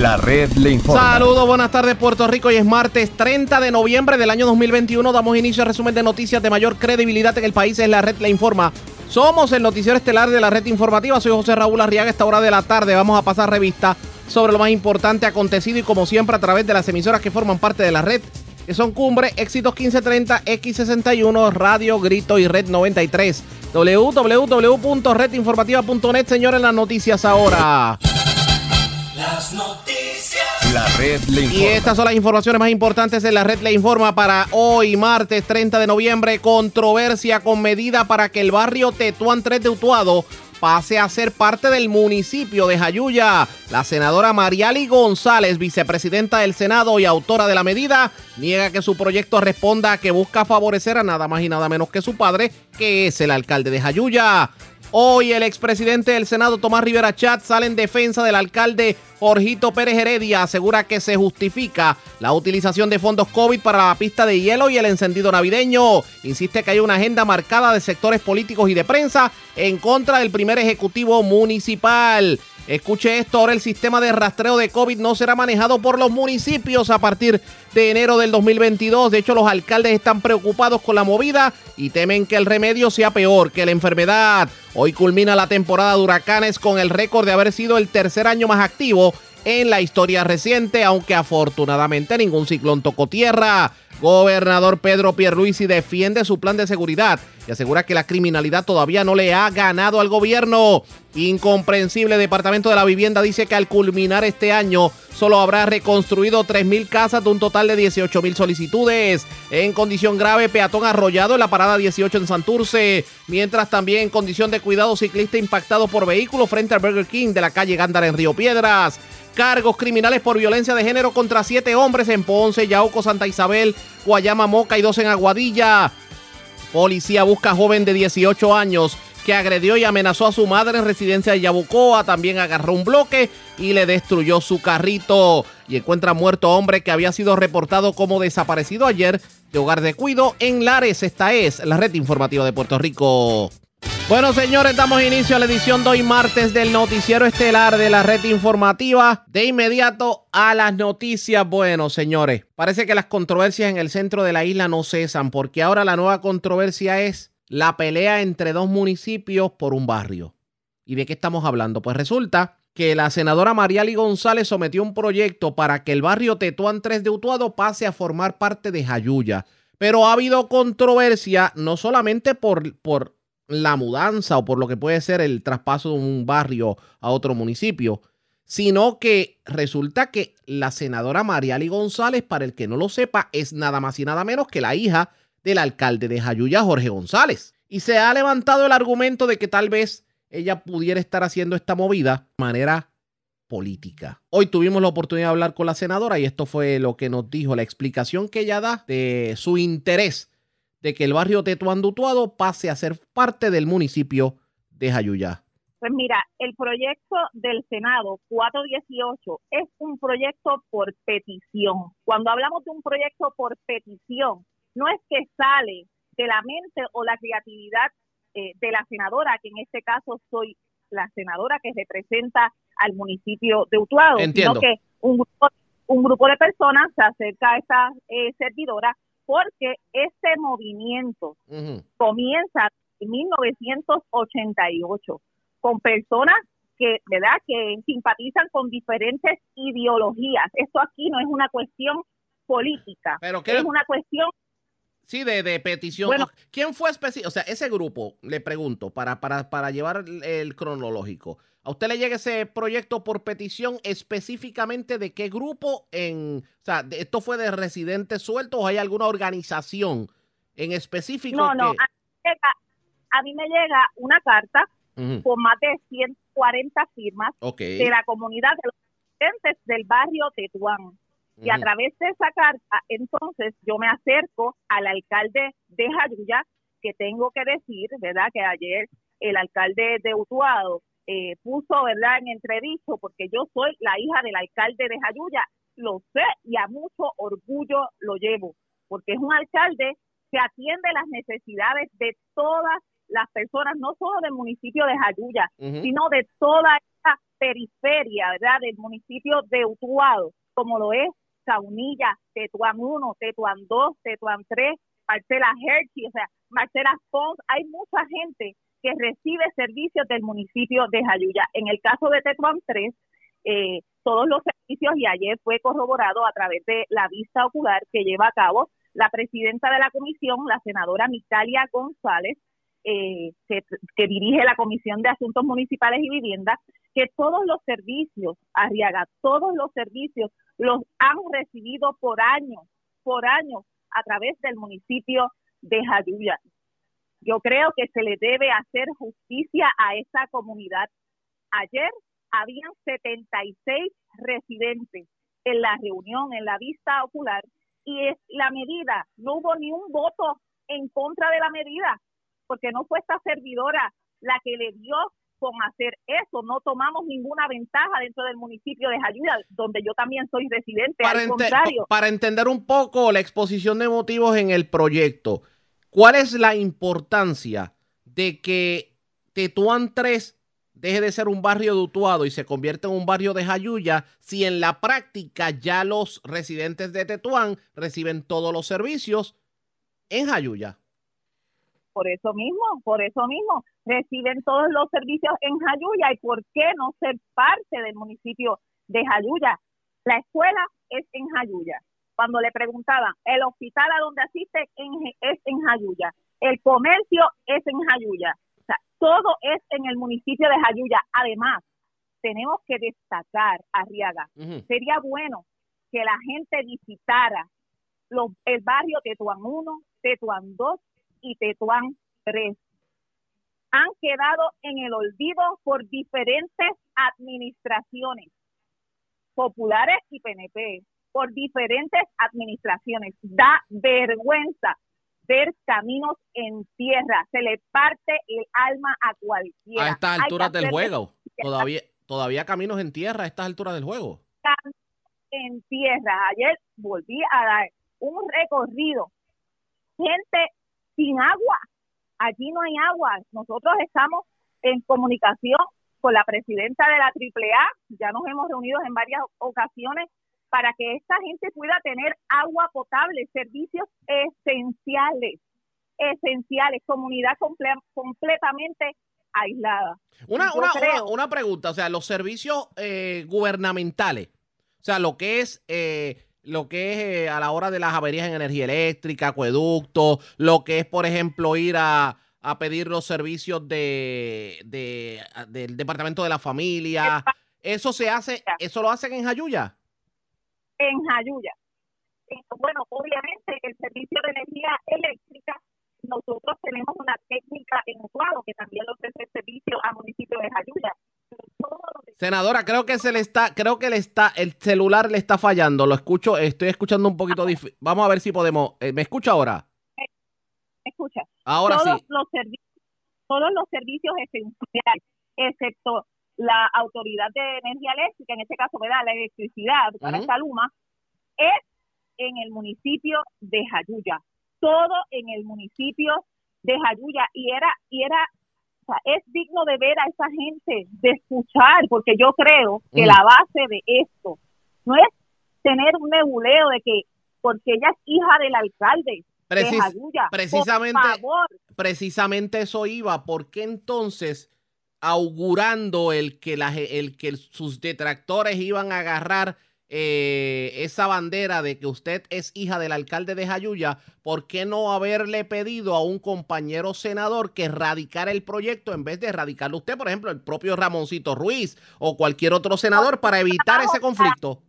La red le informa. Saludos, buenas tardes Puerto Rico. y es martes 30 de noviembre del año 2021. Damos inicio al resumen de noticias de mayor credibilidad en el país. Es la red le informa. Somos el noticiero estelar de la red informativa. Soy José Raúl Arriaga. Esta hora de la tarde vamos a pasar revista sobre lo más importante acontecido y como siempre a través de las emisoras que forman parte de la red que son Cumbre, Éxitos 1530, X61, Radio, Grito y Red 93. www.redinformativa.net, señores, las noticias ahora. Las noticias. La red le informa. Y estas son las informaciones más importantes de la red le informa para hoy, martes 30 de noviembre. Controversia con medida para que el barrio Tetuán 3 de Utuado pase a ser parte del municipio de Jayuya. La senadora Mariali González, vicepresidenta del Senado y autora de la medida, niega que su proyecto responda a que busca favorecer a nada más y nada menos que su padre, que es el alcalde de Jayuya. Hoy el expresidente del Senado, Tomás Rivera Chat, sale en defensa del alcalde Jorgito Pérez Heredia. Asegura que se justifica la utilización de fondos COVID para la pista de hielo y el encendido navideño. Insiste que hay una agenda marcada de sectores políticos y de prensa en contra del primer ejecutivo municipal. Escuche esto, ahora el sistema de rastreo de COVID no será manejado por los municipios a partir de enero del 2022. De hecho, los alcaldes están preocupados con la movida y temen que el remedio sea peor que la enfermedad. Hoy culmina la temporada de huracanes con el récord de haber sido el tercer año más activo en la historia reciente, aunque afortunadamente ningún ciclón tocó tierra. Gobernador Pedro Pierluisi defiende su plan de seguridad y asegura que la criminalidad todavía no le ha ganado al gobierno. Incomprensible Departamento de la Vivienda dice que al culminar este año solo habrá reconstruido 3.000 casas de un total de 18.000 solicitudes. En condición grave, peatón arrollado en la parada 18 en Santurce, mientras también en condición de cuidado ciclista impactado por vehículo frente al Burger King de la calle Gándara en Río Piedras cargos criminales por violencia de género contra siete hombres en Ponce, Yauco, Santa Isabel, Guayama, Moca y dos en Aguadilla. Policía busca joven de 18 años que agredió y amenazó a su madre en residencia de Yabucoa. También agarró un bloque y le destruyó su carrito. Y encuentra muerto hombre que había sido reportado como desaparecido ayer de hogar de cuido en Lares. Esta es la red informativa de Puerto Rico. Bueno, señores, damos inicio a la edición de hoy martes del noticiero estelar de la red informativa. De inmediato a las noticias. Bueno, señores, parece que las controversias en el centro de la isla no cesan porque ahora la nueva controversia es la pelea entre dos municipios por un barrio. ¿Y de qué estamos hablando? Pues resulta que la senadora Mariali González sometió un proyecto para que el barrio Tetuán 3 de Utuado pase a formar parte de Jayuya. Pero ha habido controversia no solamente por, por la mudanza o por lo que puede ser el traspaso de un barrio a otro municipio, sino que resulta que la senadora Mariali González, para el que no lo sepa, es nada más y nada menos que la hija del alcalde de Jayuya, Jorge González. Y se ha levantado el argumento de que tal vez ella pudiera estar haciendo esta movida de manera política. Hoy tuvimos la oportunidad de hablar con la senadora y esto fue lo que nos dijo, la explicación que ella da de su interés de que el barrio Tetuán Dutuado pase a ser parte del municipio de Jayuya? Pues mira, el proyecto del Senado 418 es un proyecto por petición. Cuando hablamos de un proyecto por petición, no es que sale de la mente o la creatividad eh, de la senadora, que en este caso soy la senadora que representa al municipio de Utuado, Entiendo. sino que un grupo, un grupo de personas se acerca a esta eh, servidora porque este movimiento Ujú. comienza en 1988 con personas que, ¿verdad?, que simpatizan con diferentes ideologías. Esto aquí no es una cuestión política, Pero ¿qué- es una cuestión Sí, de, de petición. Bueno. ¿Quién fue específico? O sea, ese grupo, le pregunto, para, para, para llevar el, el cronológico. ¿A usted le llega ese proyecto por petición específicamente de qué grupo en... O sea, ¿esto fue de residentes sueltos o hay alguna organización en específico? No, no, que- a mí, me llega, a mí me llega una carta con más de 140 firmas de la comunidad de los residentes del barrio Tetuán. Y a través de esa carta, entonces yo me acerco al alcalde de Jayuya, que tengo que decir, ¿verdad? Que ayer el alcalde de Utuado eh, puso, ¿verdad?, en entredicho, porque yo soy la hija del alcalde de Jayuya, lo sé y a mucho orgullo lo llevo, porque es un alcalde que atiende las necesidades de todas las personas, no solo del municipio de Jayuya, sino de toda esta periferia, ¿verdad?, del municipio de Utuado, como lo es Saunilla, Tetuán 1, Tetuán 2, Tetuán 3, Marcela Hershey, o sea, Marcela Pons, hay mucha gente que recibe servicios del municipio de Jayuya. En el caso de Tetuán 3, eh, todos los servicios y ayer fue corroborado a través de la vista ocular que lleva a cabo la presidenta de la comisión, la senadora Mitalia González, eh, que, que, dirige la Comisión de Asuntos Municipales y Vivienda, que todos los servicios, Arriaga, todos los servicios los han recibido por años, por años, a través del municipio de Jayuya. Yo creo que se le debe hacer justicia a esa comunidad. Ayer habían 76 residentes en la reunión, en la vista ocular, y es la medida, no hubo ni un voto en contra de la medida, porque no fue esta servidora la que le dio con hacer eso, no tomamos ninguna ventaja dentro del municipio de Jayuya, donde yo también soy residente, para al contrario. Para entender un poco la exposición de motivos en el proyecto, ¿cuál es la importancia de que Tetuán 3 deje de ser un barrio de y se convierta en un barrio de Jayuya si en la práctica ya los residentes de Tetuán reciben todos los servicios en Jayuya? Por eso mismo, por eso mismo, reciben todos los servicios en Jayuya y por qué no ser parte del municipio de Jayuya. La escuela es en Jayuya. Cuando le preguntaban, el hospital a donde asiste es en Jayuya, el comercio es en Jayuya, todo es en el municipio de Jayuya. Además, tenemos que destacar, Arriaga, sería bueno que la gente visitara los, el barrio Tetuán 1, Tetuán 2 y Tetuán 3. Han quedado en el olvido por diferentes administraciones, populares y PNP, por diferentes administraciones. Da vergüenza ver caminos en tierra, se le parte el alma a cualquiera. A estas alturas del juego, todavía, todavía caminos en tierra a estas alturas del juego. En tierra, ayer volví a dar un recorrido, gente sin agua, allí no hay agua, nosotros estamos en comunicación con la presidenta de la AAA, ya nos hemos reunido en varias ocasiones para que esta gente pueda tener agua potable, servicios esenciales, esenciales, comunidad completamente aislada. Una, una, pregunta, o sea, los servicios eh, gubernamentales, o sea, lo que es... Eh, lo que es eh, a la hora de las averías en energía eléctrica, acueducto, lo que es, por ejemplo, ir a, pedir los servicios de, del Departamento de la Familia. ¿Eso se hace, eso lo hacen en Jayuya? En Jayuya. Bueno, obviamente el servicio de energía eléctrica, nosotros tenemos una técnica en Utuado que también ofrece el servicio al municipio de Jayuya. Senadora, creo que se le está, creo que le está, el celular le está fallando. Lo escucho, estoy escuchando un poquito difícil. Vamos a ver si podemos. Eh, ¿Me escucha ahora? ¿Me escucha? Ahora todos sí. Los todos los servicios esenciales, excepto la Autoridad de Energía Eléctrica, en este caso, ¿verdad? La electricidad para esta luma, es en el municipio de Jayuya. Todo en el municipio de Jayuya. Y era, y era, o sea, es digno de ver a esa gente, de escuchar, porque yo creo que la base de esto no es tener un nebuleo de que, porque ella es hija del alcalde, de Jayuya. Precisamente, precisamente eso iba. porque entonces augurando el que, la, el que sus detractores iban a agarrar eh, esa bandera de que usted es hija del alcalde de Jayuya, ¿por qué no haberle pedido a un compañero senador que radicara el proyecto en vez de radicarlo usted, por ejemplo, el propio Ramoncito Ruiz o cualquier otro senador para evitar ese conflicto?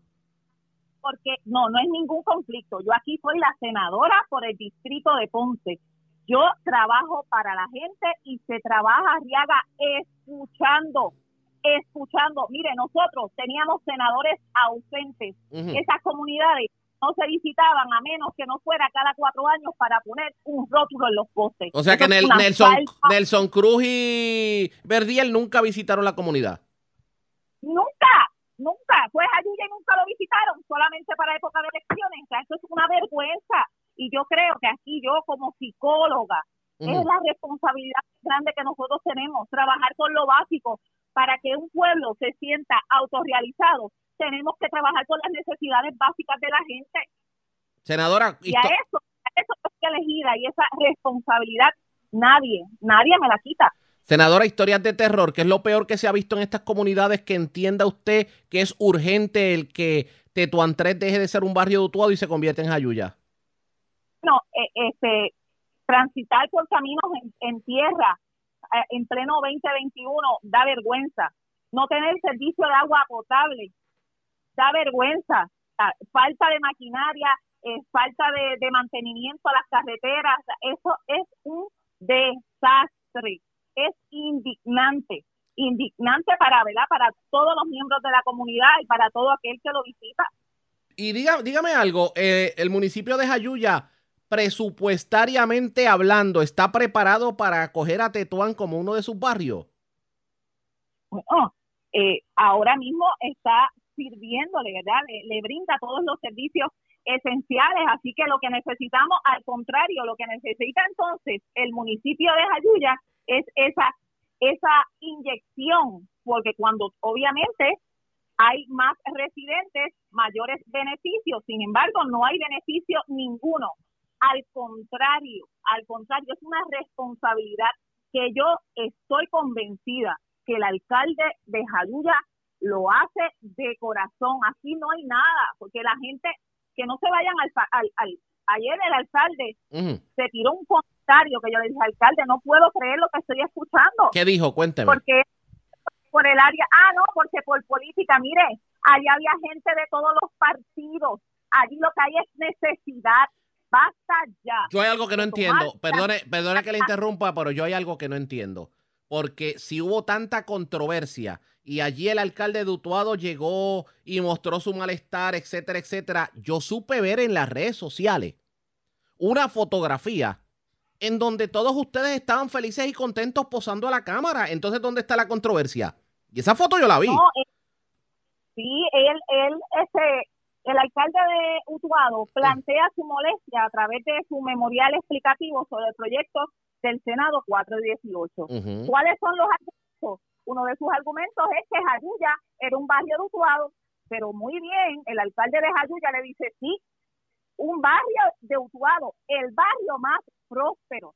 Porque no, no es ningún conflicto. Yo aquí soy la senadora por el distrito de Ponce. Yo trabajo para la gente y se trabaja, Riaga, escuchando, escuchando. Mire, nosotros teníamos senadores ausentes. Esas comunidades no se visitaban a menos que no fuera cada cuatro años para poner un rótulo en los postes. O sea que Nelson, Nelson Cruz y Verdiel nunca visitaron la comunidad. Nunca, nunca. Pues allí nunca lo visitaron, solamente para época de elecciones. Eso es una vergüenza. Y yo creo que aquí yo como psicóloga es la responsabilidad grande que nosotros tenemos, trabajar con lo básico, para que un pueblo se sienta autorrealizado, tenemos que trabajar con las necesidades básicas de la gente. Senadora, y a eso, a eso es que elegida y esa responsabilidad nadie, nadie me la quita. Senadora, historias de terror, ¿qué es lo peor que se ha visto en estas comunidades que entienda usted que es urgente el que Tetuán 3 deje de ser un barrio de Utuado y se convierta en Jayuya? No, eh, este, transitar por caminos en, tierra eh, en pleno 2021 da vergüenza. No tener servicio de agua potable da vergüenza. Ah, falta de maquinaria, eh, falta de, mantenimiento a las carreteras, eso es un desastre es indignante, indignante para, ¿verdad? para todos los miembros de la comunidad y para todo aquel que lo visita. Y diga, dígame algo, eh, el municipio de Jayuya, presupuestariamente hablando, ¿está preparado para acoger a Tetuán como uno de sus barrios? Bueno, eh, ahora mismo está sirviéndole, ¿verdad? Le, brinda todos los servicios esenciales, así que lo que necesitamos, al contrario, lo que necesita entonces el municipio de Jayuya es esa, esa inyección, porque cuando obviamente hay más residentes, mayores beneficios, sin embargo, no hay beneficio ninguno. Al contrario, al contrario, es una responsabilidad que yo estoy convencida que el alcalde de Jaluya lo hace de corazón. Aquí no hay nada, porque la gente, que no se vayan al... al, ayer el alcalde se tiró un que yo le dije, alcalde, no puedo creer lo que estoy escuchando. ¿Qué dijo? Cuénteme. Porque por el área, ah, no, porque por política, mire, allí había gente de todos los partidos, allí lo que hay es necesidad, basta ya. Yo hay algo que no entiendo, perdone, perdone que le interrumpa, pero yo hay algo que no entiendo, porque si hubo tanta controversia y allí el alcalde de Utuado llegó y mostró su malestar, etcétera, etcétera, yo supe ver en las redes sociales una fotografía en donde todos ustedes estaban felices y contentos posando a la cámara. Entonces, ¿dónde está la controversia? Y esa foto yo la vi. Eh, sí, él, él, ese, el alcalde de Utuado plantea su molestia a través de su memorial explicativo sobre el proyecto del Senado 418. ¿Cuáles son los argumentos? Uno de sus argumentos es que Jayuya era un barrio de Utuado, pero muy bien, el alcalde de Jayuya le dice, sí, un barrio de Utuado, el barrio más próspero.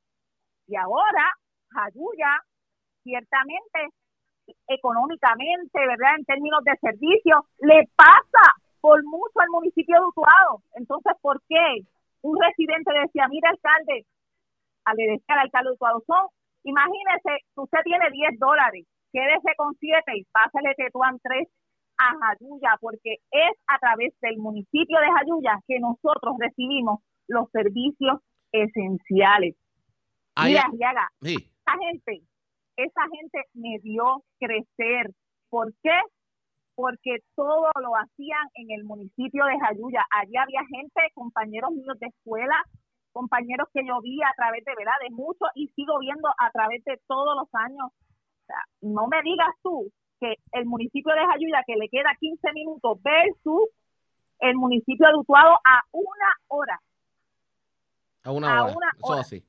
Y ahora, Jayuya, ciertamente, económicamente, ¿verdad? En términos de servicios, le pasa por mucho al municipio de Utuado. Entonces, ¿por qué? Un residente decía, mira, alcalde, le decía al alcalde de Utuado, son, imagínese, usted tiene 10 dólares, quédese con 7 y pásale Tetuán 3 a Jayuya, porque es a través del municipio de Jayuya que nosotros recibimos los servicios esenciales. Mira, Yaga, esa gente, esa gente me dio crecer. ¿Por qué? Porque todo lo hacían en el municipio de Jayuya. Allí había gente, compañeros míos de escuela, compañeros que yo vi a través de verdad de mucho y sigo viendo a través de todos los años. no me digas tú que el municipio de Jayuya, que le queda 15 minutos, versus el municipio de Utuado a una hora. A una hora. así.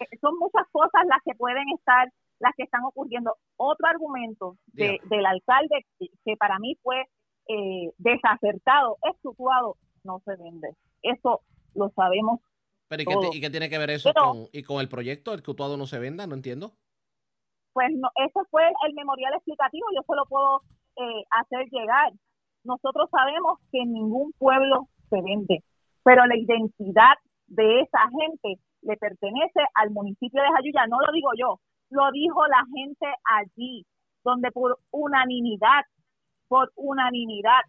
Eh, son muchas cosas las que pueden estar, las que están ocurriendo. Otro argumento de, del alcalde que, para mí fue eh, desacertado, es Utuado no se vende. Eso lo sabemos. Pero ¿y qué, ¿y qué tiene que ver eso con, y con el proyecto, el que Utuado no se venda? No entiendo. Pues no, eso fue el memorial explicativo, yo se lo puedo eh, hacer llegar. Nosotros sabemos que ningún pueblo se vende, pero la identidad de esa gente le pertenece al municipio de Jayuya, no lo digo yo, lo dijo la gente allí, donde por unanimidad, por unanimidad.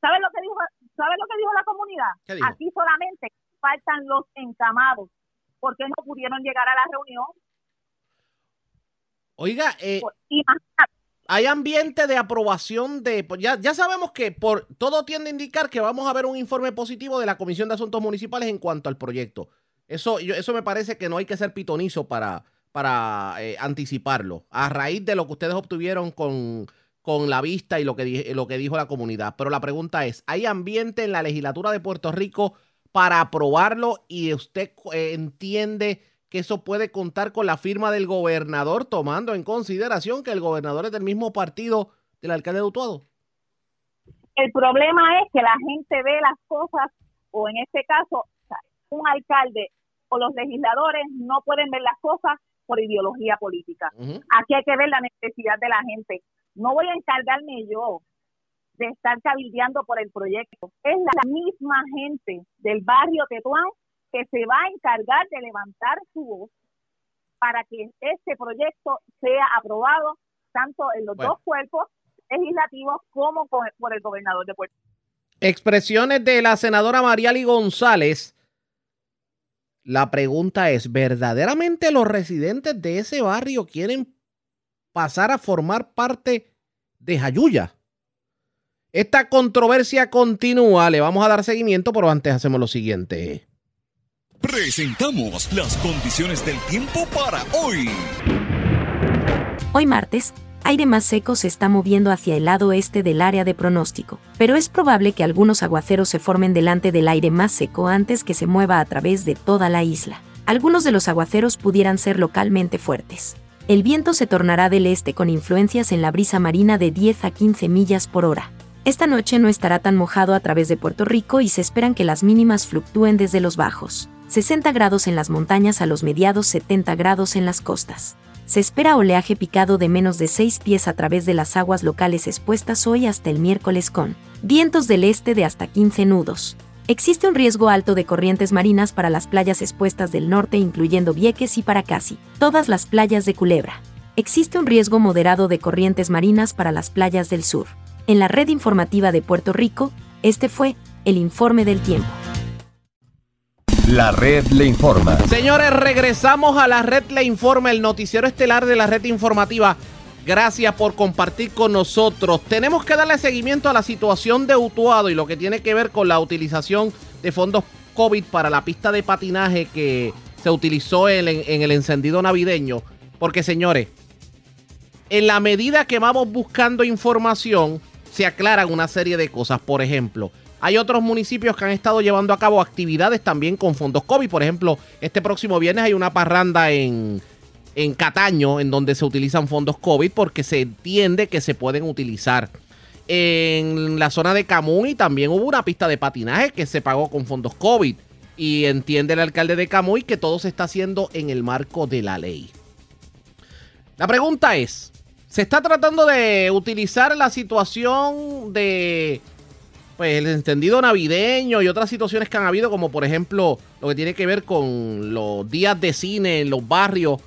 ¿Sabe lo que dijo, sabe lo que dijo la comunidad? Aquí solamente faltan los encamados, porque no pudieron llegar a la reunión Oiga, eh, hay ambiente de aprobación de... Pues ya, ya sabemos que por todo tiende a indicar que vamos a ver un informe positivo de la Comisión de Asuntos Municipales en cuanto al proyecto. Eso, eso me parece que no hay que ser pitonizo para, para eh, anticiparlo. A raíz de lo que ustedes obtuvieron con, con la vista y lo que, lo que dijo la comunidad. Pero la pregunta es, ¿hay ambiente en la legislatura de Puerto Rico para aprobarlo y usted eh, entiende que eso puede contar con la firma del gobernador, tomando en consideración que el gobernador es del mismo partido del alcalde de Utuado? El problema es que la gente ve las cosas, o en este caso, un alcalde o los legisladores no pueden ver las cosas por ideología política. Aquí hay que ver la necesidad de la gente. No voy a encargarme yo de estar cabildeando por el proyecto. Es la misma gente del barrio Tetuán que se va a encargar de levantar su voz para que este proyecto sea aprobado tanto en los dos cuerpos legislativos como por el gobernador de Puerto Rico. Expresiones de la senadora Mariali González. La pregunta es, ¿verdaderamente los residentes de ese barrio quieren pasar a formar parte de Jayuya? Esta controversia continúa, le vamos a dar seguimiento, pero antes hacemos lo siguiente. Presentamos las condiciones del tiempo para hoy. Hoy martes, aire más seco se está moviendo hacia el lado este del área de pronóstico, pero es probable que algunos aguaceros se formen delante del aire más seco antes que se mueva a través de toda la isla. Algunos de los aguaceros pudieran ser localmente fuertes. El viento se tornará del este con influencias en la brisa marina de 10 a 15 millas por hora. Esta noche no estará tan mojado a través de Puerto Rico y se esperan que las mínimas fluctúen desde los bajos. 60 grados en las montañas a los mediados 70 grados en las costas. Se espera oleaje picado de menos de 6 pies a través de las aguas locales expuestas hoy hasta el miércoles con vientos del este de hasta 15 nudos. Existe un riesgo alto de corrientes marinas para las playas expuestas del norte incluyendo Vieques y para casi todas las playas de Culebra. Existe un riesgo moderado de corrientes marinas para las playas del sur. En la red informativa de Puerto Rico, este fue el informe del tiempo. La red le informa. Señores, regresamos a la red le informa, el noticiero estelar de la red informativa. Gracias por compartir con nosotros. Tenemos que darle seguimiento a la situación de Utuado y lo que tiene que ver con la utilización de fondos COVID para la pista de patinaje que se utilizó en, el encendido navideño. Porque señores, en la medida que vamos buscando información, se aclaran una serie de cosas. Por ejemplo, hay otros municipios que han estado llevando a cabo actividades también con fondos COVID. Por ejemplo, este próximo viernes hay una parranda en, en Cataño en donde se utilizan fondos COVID porque se entiende que se pueden utilizar. En la zona de Camuy también hubo una pista de patinaje que se pagó con fondos COVID. Y entiende el alcalde de Camuy que todo se está haciendo en el marco de la ley. La pregunta es, ¿se está tratando de utilizar la situación de pues el encendido navideño y otras situaciones que han habido, como por ejemplo lo que tiene que ver con los días de cine en los barrios,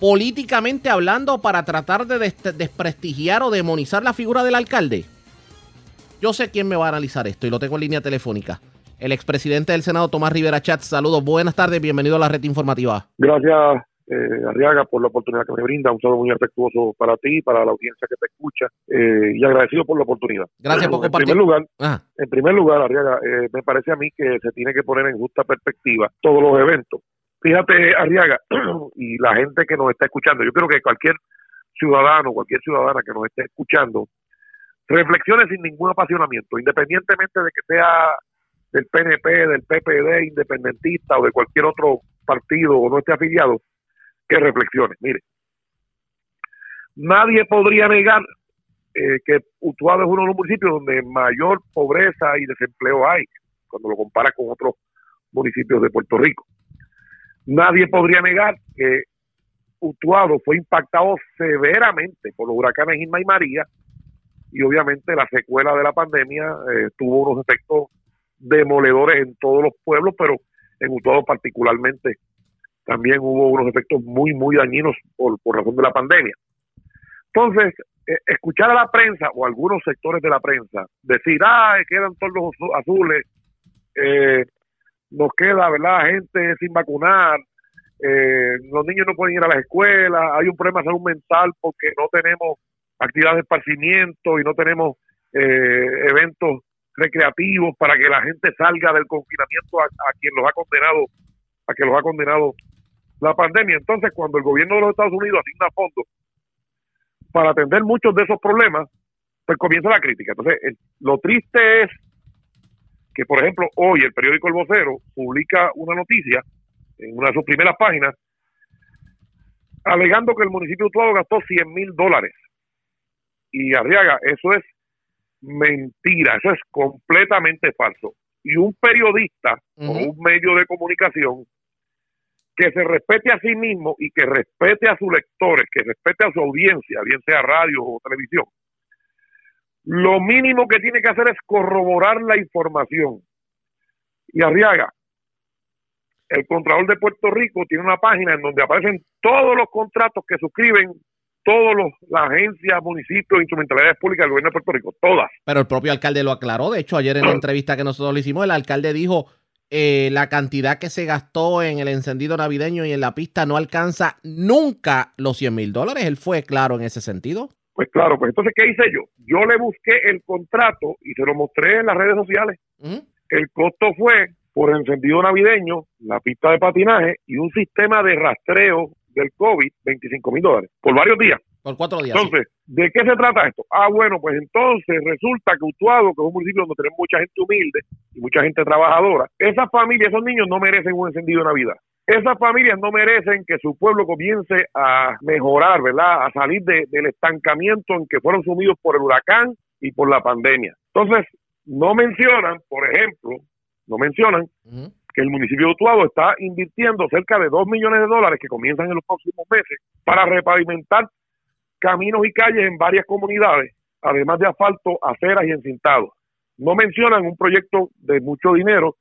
políticamente hablando, para tratar de desprestigiar o demonizar la figura del alcalde? Yo sé quién me va a analizar esto y lo tengo en línea telefónica. El expresidente del Senado, Tomás Rivera Chat. Saludos, buenas tardes, bienvenido a la red informativa. Gracias, eh, Arriaga, por la oportunidad que me brinda. Un saludo muy afectuoso para ti, para la audiencia que te escucha eh, y agradecido por la oportunidad. Gracias por compartir. En primer lugar, en primer lugar Arriaga, eh, me parece a mí que se tiene que poner en justa perspectiva todos los eventos. Fíjate, Arriaga, y la gente que nos está escuchando, yo creo que cualquier ciudadano, cualquier ciudadana que nos esté escuchando, reflexione sin ningún apasionamiento, independientemente de que sea del PNP, del PPD, independentista o de cualquier otro partido o no esté afiliado, que reflexiones. Mire, nadie podría negar eh, que Utuado es uno de los municipios donde mayor pobreza y desempleo hay, cuando lo compara con otros municipios de Puerto Rico. Nadie podría negar que Utuado fue impactado severamente por los huracanes Irma y María y obviamente la secuela de la pandemia eh, tuvo unos efectos demoledores en todos los pueblos, pero en Utuado particularmente también hubo unos efectos muy, muy dañinos por, por razón de la pandemia. Entonces, eh, escuchar a la prensa o algunos sectores de la prensa decir, ah, quedan todos los azules, eh, nos queda, ¿verdad?, gente sin vacunar, eh, los niños no pueden ir a las escuelas, hay un problema de salud mental porque no tenemos actividades de esparcimiento y no tenemos eventos recreativos para que la gente salga del confinamiento a, a quien los ha condenado a que los ha condenado la pandemia. Entonces, cuando el gobierno de los Estados Unidos asigna fondos para atender muchos de esos problemas, pues comienza la crítica. Entonces, lo triste es que, por ejemplo, hoy el periódico El Vocero publica una noticia en una de sus primeras páginas, alegando que el municipio de Utuado gastó 100 mil dólares. Y Arriaga, eso es mentira, eso es completamente falso. Y un periodista o un medio de comunicación que se respete a sí mismo y que respete a sus lectores, que respete a su audiencia, bien sea radio o televisión, lo mínimo que tiene que hacer es corroborar la información. Y Arriaga, el Contralor de Puerto Rico tiene una página en donde aparecen todos los contratos que suscriben todas las agencias, municipios, instrumentalidades públicas del gobierno de Puerto Rico, todas. Pero el propio alcalde lo aclaró. De hecho, ayer en la entrevista que nosotros le hicimos, el alcalde dijo eh, la cantidad que se gastó en el encendido navideño y en la pista no alcanza nunca los 100 mil dólares. Él fue claro en ese sentido. Pues claro, pues entonces, ¿qué hice yo? Yo le busqué el contrato y se lo mostré en las redes sociales. El costo fue por encendido navideño, la pista de patinaje y un sistema de rastreo del COVID, 25 mil dólares, por varios días. Por cuatro días. sí. Entonces, ¿de qué se trata esto? Ah, bueno, pues entonces resulta que Utuado, que es un municipio donde tenemos mucha gente humilde y mucha gente trabajadora, esas familias, esos niños no merecen un encendido de Navidad. Esas familias no merecen que su pueblo comience a mejorar, ¿verdad? A salir de- del estancamiento en que fueron sumidos por el huracán y por la pandemia. Entonces, no mencionan, por ejemplo, no mencionan que el municipio de Utuado está invirtiendo cerca de 2 millones de dólares que comienzan en los próximos meses para repavimentar caminos y calles en varias comunidades, además de asfalto, aceras y encintados. No mencionan un proyecto de mucho dinero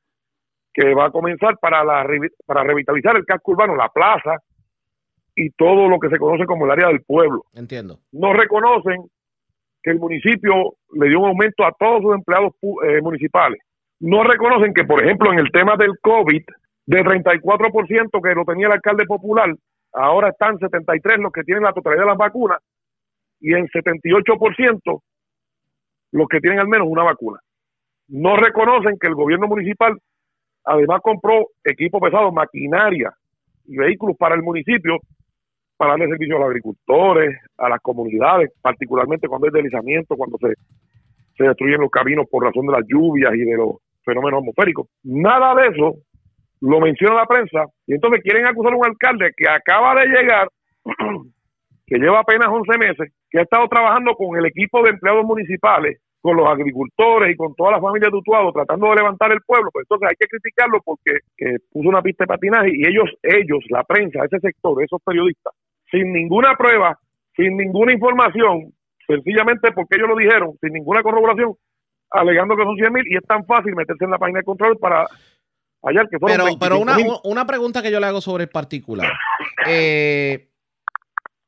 que va a comenzar para, la, para revitalizar el casco urbano, la plaza y todo lo que se conoce como el área del pueblo Entiendo. no reconocen que el municipio le dio un aumento a todos sus empleados eh, municipales. No reconocen que, por ejemplo, en el tema del COVID, de 34% que lo tenía el alcalde popular, ahora están 73 los que tienen la totalidad de las vacunas y en 78% los que tienen al menos una vacuna. No reconocen que el gobierno municipal además compró equipo pesado, maquinaria y vehículos para el municipio para darle servicio a los agricultores, a las comunidades, particularmente cuando hay deslizamiento, cuando se, se destruyen los caminos por razón de las lluvias y de los fenómenos atmosféricos. Nada de eso lo menciona la prensa y entonces quieren acusar a un alcalde que acaba de llegar, que lleva apenas 11 meses, que ha estado trabajando con el equipo de empleados municipales, con los agricultores y con todas las familias de Utuado tratando de levantar el pueblo, pues entonces hay que criticarlo porque que puso una pista de patinaje y ellos, ellos, la prensa, ese sector, esos periodistas, sin ninguna prueba, sin ninguna información, sencillamente porque ellos lo dijeron, sin ninguna corroboración, alegando que son 100 mil y es tan fácil meterse en la página de control para hallar que fueron Pero, pero una, 25,000. una pregunta que yo le hago sobre el particular. Eh,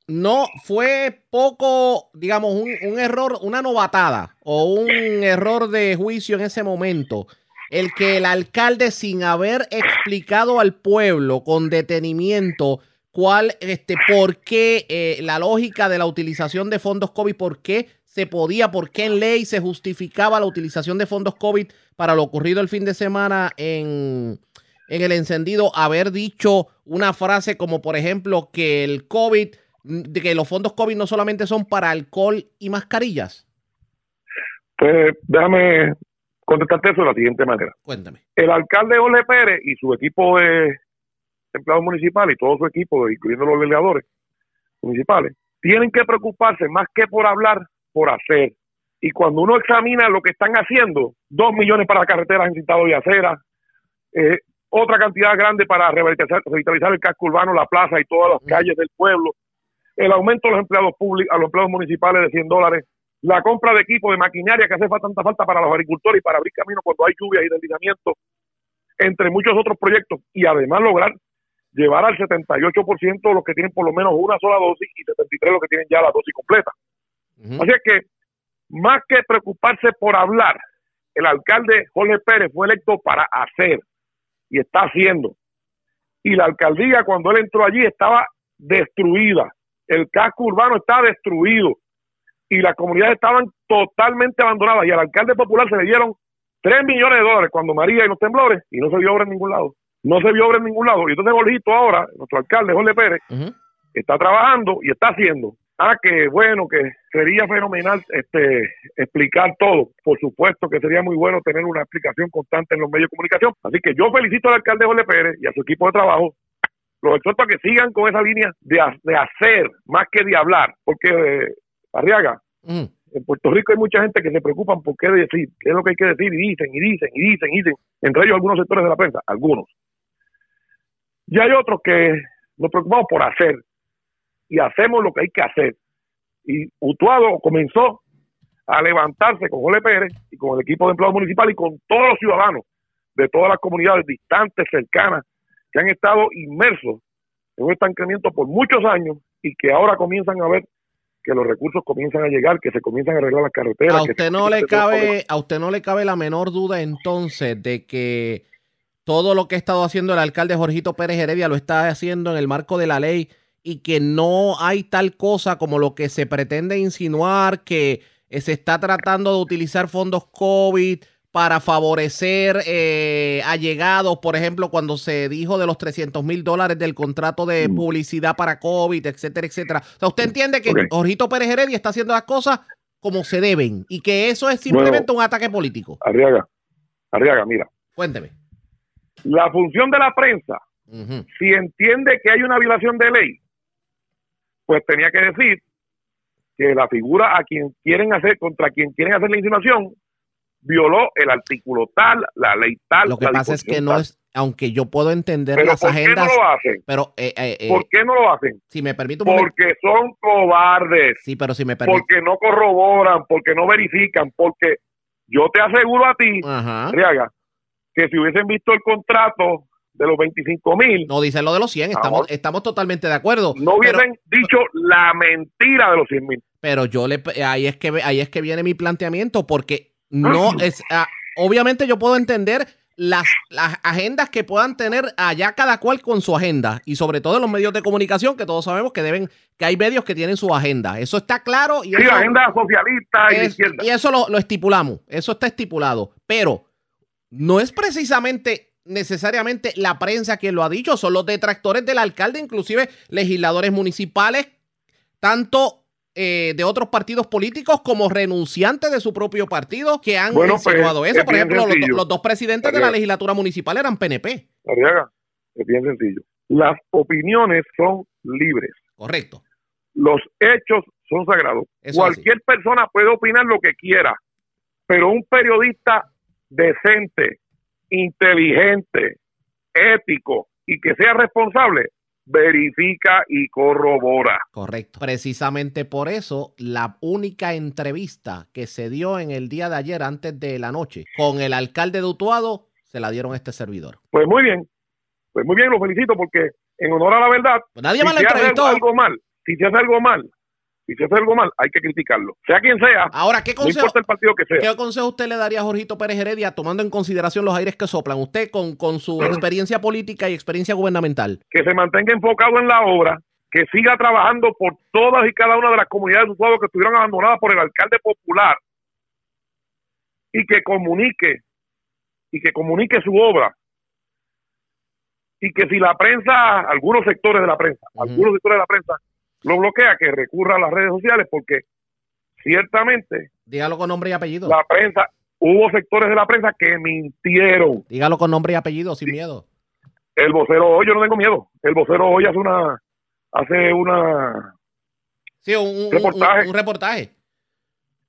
no fue poco, digamos, un, un error, una novatada o un error de juicio en ese momento. El que el alcalde, sin haber explicado al pueblo con detenimiento cuál, este, por qué eh, la lógica de la utilización de fondos COVID, por qué se podía, por qué en ley se justificaba la utilización de fondos COVID para lo ocurrido el fin de semana en, en el encendido, haber dicho una frase como, por ejemplo, que el COVID, de que los fondos COVID no solamente son para alcohol y mascarillas. Pues déjame contestarte eso de la siguiente manera. Cuéntame. El alcalde Ole Pérez y su equipo de empleados municipales y todo su equipo, incluyendo los delegadores municipales, tienen que preocuparse más que por hablar, por hacer. Y cuando uno examina lo que están haciendo, dos millones para carreteras en Cintado y aceras, eh, otra cantidad grande para revitalizar, revitalizar el casco urbano, la plaza y todas las calles del pueblo, el aumento de los empleados públicos, a los empleados municipales de 100 dólares, la compra de equipo de maquinaria que hace tanta falta para los agricultores y para abrir camino cuando hay lluvias y deslizamientos, entre muchos otros proyectos, y además lograr llevar al 78% los que tienen por lo menos una sola dosis y 73 los que tienen ya la dosis completa. Ujú. Así que, más que preocuparse por hablar, el alcalde Jorge Pérez fue electo para hacer y está haciendo. Y la alcaldía, cuando él entró allí, estaba destruida. El casco urbano está destruido. Y las comunidades estaban totalmente abandonadas. Y al alcalde popular se le dieron 3 millones de dólares cuando María y los temblores y no se vio obra en ningún lado. No se vio obra en ningún lado. Y entonces Jorgito ahora, nuestro alcalde Jorge Pérez, está trabajando y está haciendo. Ah, que bueno, que sería fenomenal este explicar todo. Por supuesto que sería muy bueno tener una explicación constante en los medios de comunicación. Así que yo felicito al alcalde Jorge Pérez y a su equipo de trabajo. Los exhorto a que sigan con esa línea de, de hacer más que de hablar. Porque, eh, Arriaga, Mm. en Puerto Rico hay mucha gente que se preocupan por qué decir, qué es lo que hay que decir, y dicen, y dicen, y dicen, y dicen. Entre ellos algunos sectores de la prensa, algunos. Y hay otros que nos preocupamos por hacer y hacemos lo que hay que hacer. Y Utuado comenzó a levantarse con Jorge Pérez y con el equipo de empleados municipales y con todos los ciudadanos de todas las comunidades distantes, cercanas, que han estado inmersos en un estancamiento por muchos años y que ahora comienzan a ver que los recursos comienzan a llegar, que se comienzan a arreglar las carreteras. A usted no le cabe, a usted no le cabe la menor duda entonces de que todo lo que ha estado haciendo el alcalde Jorgito Pérez Heredia lo está haciendo en el marco de la ley y que no hay tal cosa como lo que se pretende insinuar que eh, se está tratando de utilizar fondos COVID para favorecer eh, allegados, por ejemplo, cuando se dijo de los 300 mil dólares del contrato de Mm. publicidad para COVID, etcétera, etcétera. O sea, usted entiende que Ok. Jorgito Pérez Heredia está haciendo las cosas como se deben y que eso es simplemente un ataque político. Arriaga, Arriaga, mira, Cuénteme. la función de la prensa si entiende que hay una violación de ley, pues tenía que decir que la figura a quien quieren hacer, contra quien quieren hacer la insinuación, violó el artículo tal, la ley tal. Lo que la pasa es que no tal. es, aunque yo puedo entender Pero las ¿por qué agendas, no lo hacen? pero eh, eh, eh, ¿Por qué no lo hacen? si me momento, Porque son cobardes, sí, pero si me permite, porque no corroboran, porque no verifican, porque yo te aseguro a ti, Ajá. Que si hubiesen visto el contrato de los 25 mil, no dicen lo de los 100, estamos, estamos totalmente de acuerdo. no pero- hubiesen dicho la mentira de los 100 mil. Pero yo le ahí es que ahí es que viene mi planteamiento porque no es ah, obviamente yo puedo entender las, las agendas que puedan tener allá cada cual con su agenda y sobre todo en los medios de comunicación que todos sabemos que deben que hay medios que tienen su agenda. Eso está claro y Sí, eso, agenda socialista y izquierda. y eso lo, lo estipulamos, eso está estipulado, pero no es precisamente necesariamente la prensa quien lo ha dicho, son los detractores del alcalde, inclusive legisladores municipales, tanto eh, de otros partidos políticos como renunciantes de su propio partido que han Bueno, pues, eso. es Por ejemplo, los, dos presidentes de la legislatura municipal eran PNP. Arriaga, es bien sencillo. Las opiniones son libres. Correcto. Los hechos son sagrados. Eso Cualquier persona puede opinar lo que quiera, pero un periodista decente, inteligente, ético y que sea responsable, verifica y corrobora. Correcto. Precisamente por eso, la única entrevista que se dio en el día de ayer, antes de la noche, con el alcalde de Utuado, se la dieron a este servidor. Pues muy bien, pues muy bien, lo felicito porque en honor a la verdad, Pues nadie si se hace algo mal, si se hace algo mal, si se hace algo mal, hay que criticarlo. Sea quien sea, Ahora, ¿qué no consejo, importa el partido que sea. ¿qué consejo usted le daría a Jorgito Pérez Heredia tomando en consideración los aires que soplan? Usted con, con su experiencia política y experiencia gubernamental. que se mantenga enfocado en la obra, que siga trabajando por todas y cada una de las comunidades de Utuado que estuvieron abandonadas por el alcalde popular y que comunique y que comunique su obra y que si la prensa, algunos sectores de la prensa, algunos sectores de la prensa lo bloquea, que recurra a las redes sociales porque ciertamente Dígalo con nombre y apellido. la prensa, hubo sectores de la prensa que mintieron. Dígalo con nombre y apellido, sin miedo. El vocero hoy, yo no tengo miedo. El vocero hoy hace una, hace una, Sí, un, un- un- Reportaje. un reportaje.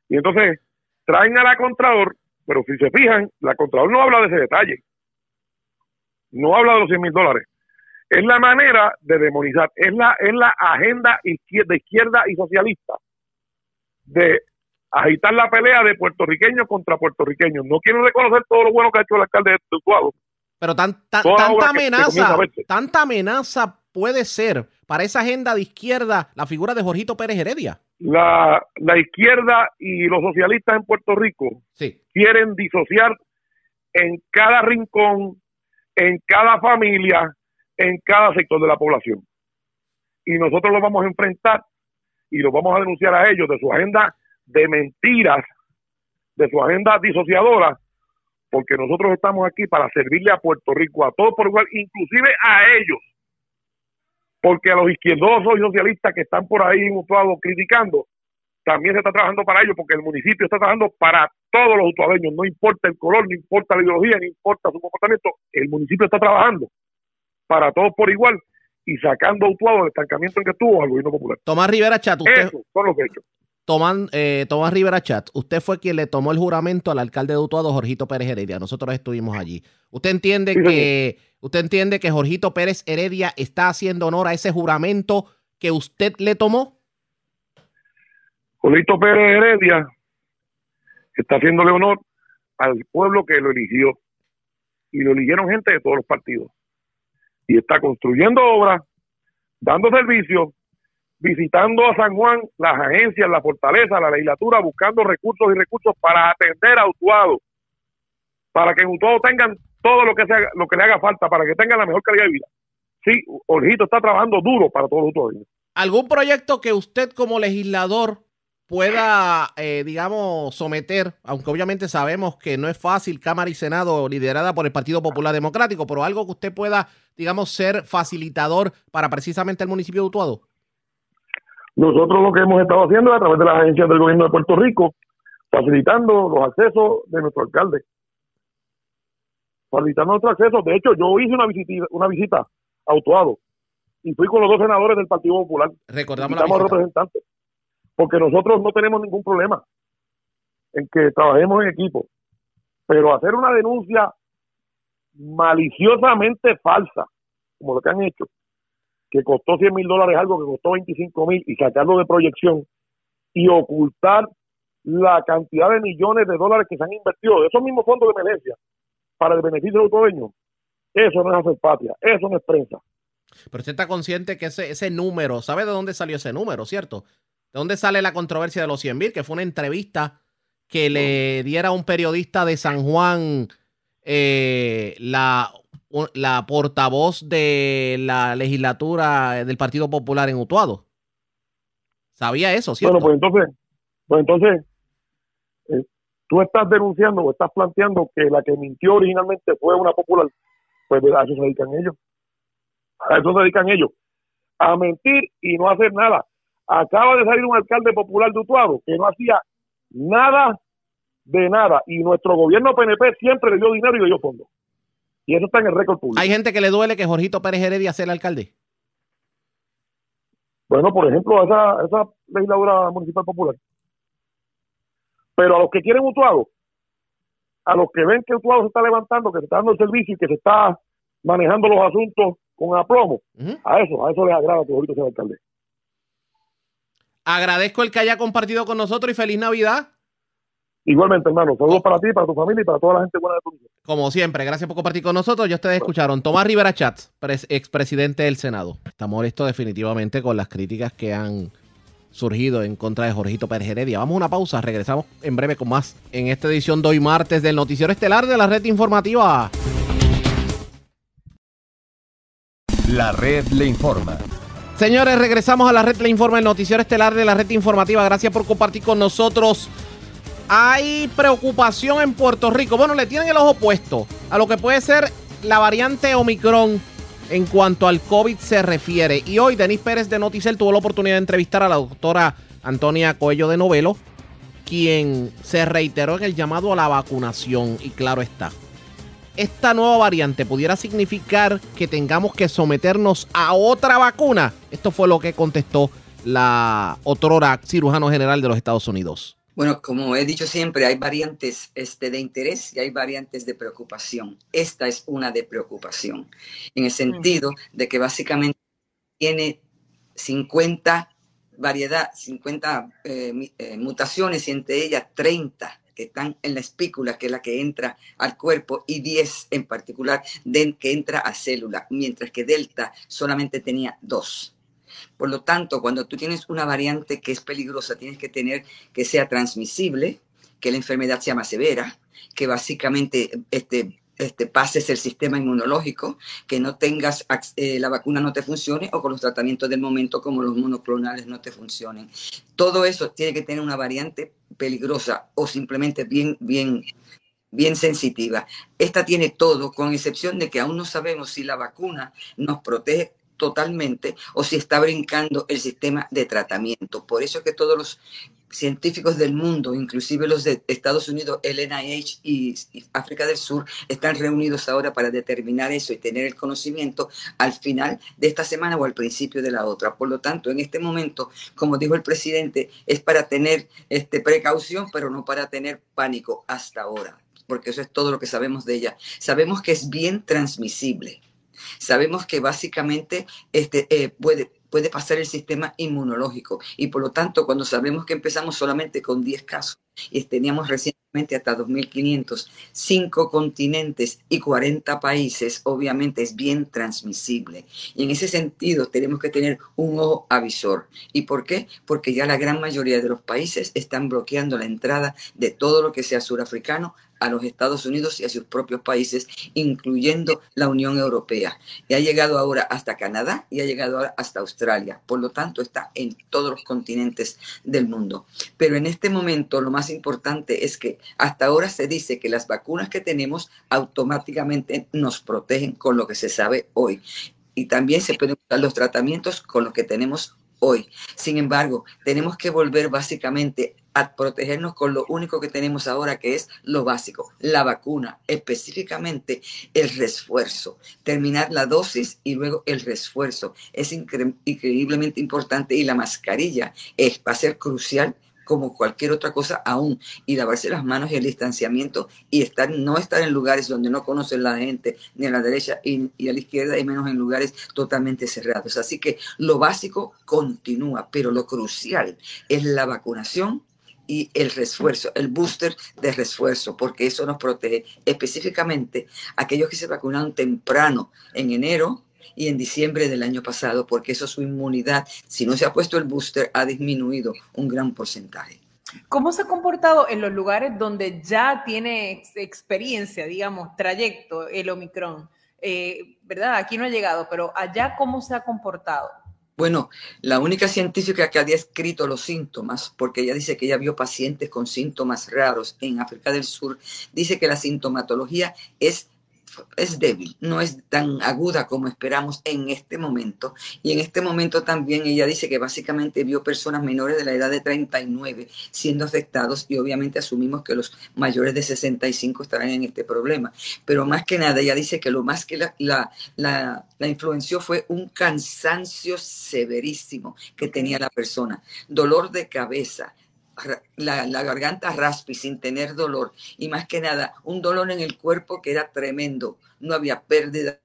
y entonces traen a la Contralor, pero si se fijan, la Contralor no habla de ese detalle. No habla de los 100 mil dólares. Es la manera de demonizar, es la, es la agenda izquierda, izquierda y socialista de agitar la pelea de puertorriqueños contra puertorriqueños. No quieren reconocer todo lo bueno que ha hecho el alcalde de Utuado. Pero tan, tan- tanta amenaza, tanta amenaza puede ser para esa agenda de izquierda la figura de Jorgito Pérez Heredia. La, la izquierda y los socialistas en Puerto Rico Sí. quieren disociar en cada rincón, en cada familia, en cada sector de la población. Y nosotros los vamos a enfrentar y los vamos a denunciar a ellos de su agenda de mentiras, de su agenda disociadora, porque nosotros estamos aquí para servirle a Puerto Rico, a todos por igual, inclusive a ellos, porque a los izquierdosos y socialistas que están por ahí mutuados criticando, también se está trabajando para ellos, porque el municipio está trabajando para todos los utuadeños, no importa el color, no importa la ideología, no importa su comportamiento, el municipio está trabajando para todos por igual y sacando a Utuado del estancamiento en que estuvo al gobierno popular. Tomás Rivera Chat, usted, Eso son los hechos. Toman, eh, Tomás Rivera Chat, usted fue quien le tomó el juramento al alcalde de Utuado, Jorgito Pérez Heredia. Nosotros estuvimos allí. ¿Usted entiende Sí, que usted entiende que Jorgito Pérez Heredia está haciendo honor a ese juramento que usted le tomó? Julito Pérez Heredia está haciéndole honor al pueblo que lo eligió. Y lo eligieron gente de todos los partidos. Y está construyendo obras, dando servicios, visitando a San Juan, las agencias, la fortaleza, la legislatura, buscando recursos y recursos para atender a Utuado, para que en Utuado tengan todo lo que, sea, lo que le haga falta, para que tengan la mejor calidad de vida. Sí, Jorgito está trabajando duro para todos los utuadeños. ¿Algún proyecto que usted como legislador pueda, eh, digamos, someter, aunque obviamente sabemos que no es fácil, Cámara y Senado liderada por el Partido Popular Democrático, pero algo que usted pueda, digamos, ser facilitador para precisamente el municipio de Utuado? Nosotros lo que hemos estado haciendo es a través de las agencias del gobierno de Puerto Rico, facilitando los accesos de nuestro alcalde. Facilitando nuestros accesos. De hecho, yo hice una visita, una visita a Utuado y fui con los dos senadores del Partido Popular. Recordamos la visita. representantes. Porque nosotros no tenemos ningún problema en que trabajemos en equipo. Pero hacer una denuncia maliciosamente falsa, como lo que han hecho, que costó 100 mil dólares algo que costó 25 mil y sacarlo de proyección y ocultar la cantidad de millones de dólares que se han invertido de esos mismos fondos de emergencia para el beneficio del dueños, eso no es hacer patria, eso no es prensa. Pero usted está consciente que ese número, ¿sabe de dónde salió ese número, cierto? ¿De dónde sale la controversia de los 100 mil? Que fue una entrevista que le diera a un periodista de San Juan eh, la, la portavoz de la legislatura del Partido Popular en Utuado. ¿Sabía eso, cierto? Bueno, pues entonces, pues entonces, eh, tú estás denunciando o estás planteando que la que mintió originalmente fue una popular, pues a eso se dedican ellos. A eso se dedican ellos. A mentir y no hacer nada. Acaba de salir un alcalde popular de Utuado que no hacía nada de nada. Y nuestro gobierno PNP siempre le dio dinero y le dio fondos. Y eso está en el récord público. Hay gente que le duele que Jorgito Pérez Heredia sea el alcalde. Bueno, por ejemplo, esa, esa legisladora municipal popular. Pero a los que quieren Utuado, a los que ven que Utuado se está levantando, que se está dando el servicio y que se está manejando los asuntos con aplomo, Ujú. a eso, a eso les agrada que ahorita sea alcalde. Agradezco el que haya compartido con nosotros y feliz Navidad. Igualmente, hermano, saludos para ti, para tu familia y para toda la gente buena de tu vida. Como siempre, gracias por compartir con nosotros. Ya ustedes escucharon Tomás Rivera Chats, pres- expresidente del Senado. Está molesto definitivamente con las críticas que han surgido en contra de Jorgito Pérez Heredia. Vamos a una pausa, regresamos en breve con más en esta edición de hoy martes del Noticiero Estelar de la Red Informativa. La red le informa. Señores, regresamos a la red Le Informa, el noticiero estelar de la red informativa. Gracias por compartir con nosotros. Hay preocupación en Puerto Rico. Bueno, le tienen el ojo puesto a lo que puede ser la variante Omicron en cuanto al COVID se refiere. Y hoy Denis Pérez de Noticel tuvo la oportunidad de entrevistar a la doctora Antonia Coello de Novelo, quien se reiteró en el llamado a la vacunación. Y claro está, esta nueva variante pudiera significar que tengamos que someternos a otra vacuna? Esto fue lo que contestó la otrora cirujano general de los Estados Unidos. Bueno, como he dicho siempre, hay variantes este, de interés y hay variantes de preocupación. Esta es una de preocupación, en el sentido de que básicamente tiene 50 variedad, 50 eh, eh, mutaciones y entre ellas 30 que están en la espícula, que es la que entra al cuerpo, y 10 en particular de, que entra a célula, mientras que Delta solamente tenía dos. Por lo tanto, cuando tú tienes una variante que es peligrosa, tienes que tener que sea transmisible, que la enfermedad sea más severa, que básicamente este, este, pases el sistema inmunológico, que no tengas, eh, la vacuna no te funcione o con los tratamientos del momento como los monoclonales no te funcionen. Todo eso tiene que tener una variante peligrosa o simplemente bien, bien, bien sensitiva. Esta tiene todo, con excepción de que aún no sabemos si la vacuna nos protege totalmente o si está brincando el sistema de tratamiento. Por eso es que todos los científicos del mundo, inclusive los de Estados Unidos, el NIH y, África del Sur, están reunidos ahora para determinar eso y tener el conocimiento al final de esta semana o al principio de la otra. Por lo tanto, en este momento, como dijo el presidente, es para tener este, precaución, pero no para tener pánico hasta ahora, porque eso es todo lo que sabemos de ella. Sabemos que es bien transmisible. Sabemos que básicamente este, eh, puede, puede pasar el sistema inmunológico. Y por lo tanto, cuando sabemos que empezamos solamente con 10 casos y teníamos recientemente hasta 2.500, 5 continentes y 40 países, obviamente es bien transmisible. Y en ese sentido tenemos que tener un ojo avisor. ¿Y por qué? Porque ya la gran mayoría de los países están bloqueando la entrada de todo lo que sea surafricano a los Estados Unidos y a sus propios países, incluyendo la Unión Europea. Y ha llegado ahora hasta Canadá y ha llegado ahora hasta Australia. Por lo tanto, está en todos los continentes del mundo. Pero en este momento lo más importante es que hasta ahora se dice que las vacunas que tenemos automáticamente nos protegen con lo que se sabe hoy. Y también se pueden usar los tratamientos con lo que tenemos hoy. Sin embargo, tenemos que volver básicamente a protegernos con lo único que tenemos ahora, que es lo básico, la vacuna, específicamente el refuerzo, terminar la dosis y luego el refuerzo. Es increíblemente importante y la mascarilla es, va a ser crucial como cualquier otra cosa aún y lavarse las manos y el distanciamiento y estar no estar en lugares donde no conocen la gente ni a la derecha y, y, a la izquierda y menos en lugares totalmente cerrados. Así que lo básico continúa, pero lo crucial es la vacunación y el refuerzo, el booster de refuerzo, porque eso nos protege específicamente aquellos que se vacunaron temprano en enero y en diciembre del año pasado, porque eso su inmunidad, si no se ha puesto el booster, ha disminuido un gran porcentaje. ¿Cómo se ha comportado en los lugares donde ya tiene experiencia, digamos, trayecto el Omicron? Eh, ¿Verdad? Aquí no ha llegado, pero allá cómo se ha comportado. Bueno, la única científica que había escrito los síntomas, porque ella dice que ella vio pacientes con síntomas raros en África del Sur, dice que la sintomatología es es débil, no es tan aguda como esperamos en este momento. Y en este momento también ella dice que básicamente vio personas menores de la edad de 39 siendo afectados y obviamente asumimos que los mayores de 65 estarán en este problema. Pero más que nada, ella dice que lo más que la, la, la, la influenció fue un cansancio severísimo que tenía la persona, dolor de cabeza, la, garganta raspi sin tener dolor y más que nada un dolor en el cuerpo que era tremendo. No había pérdida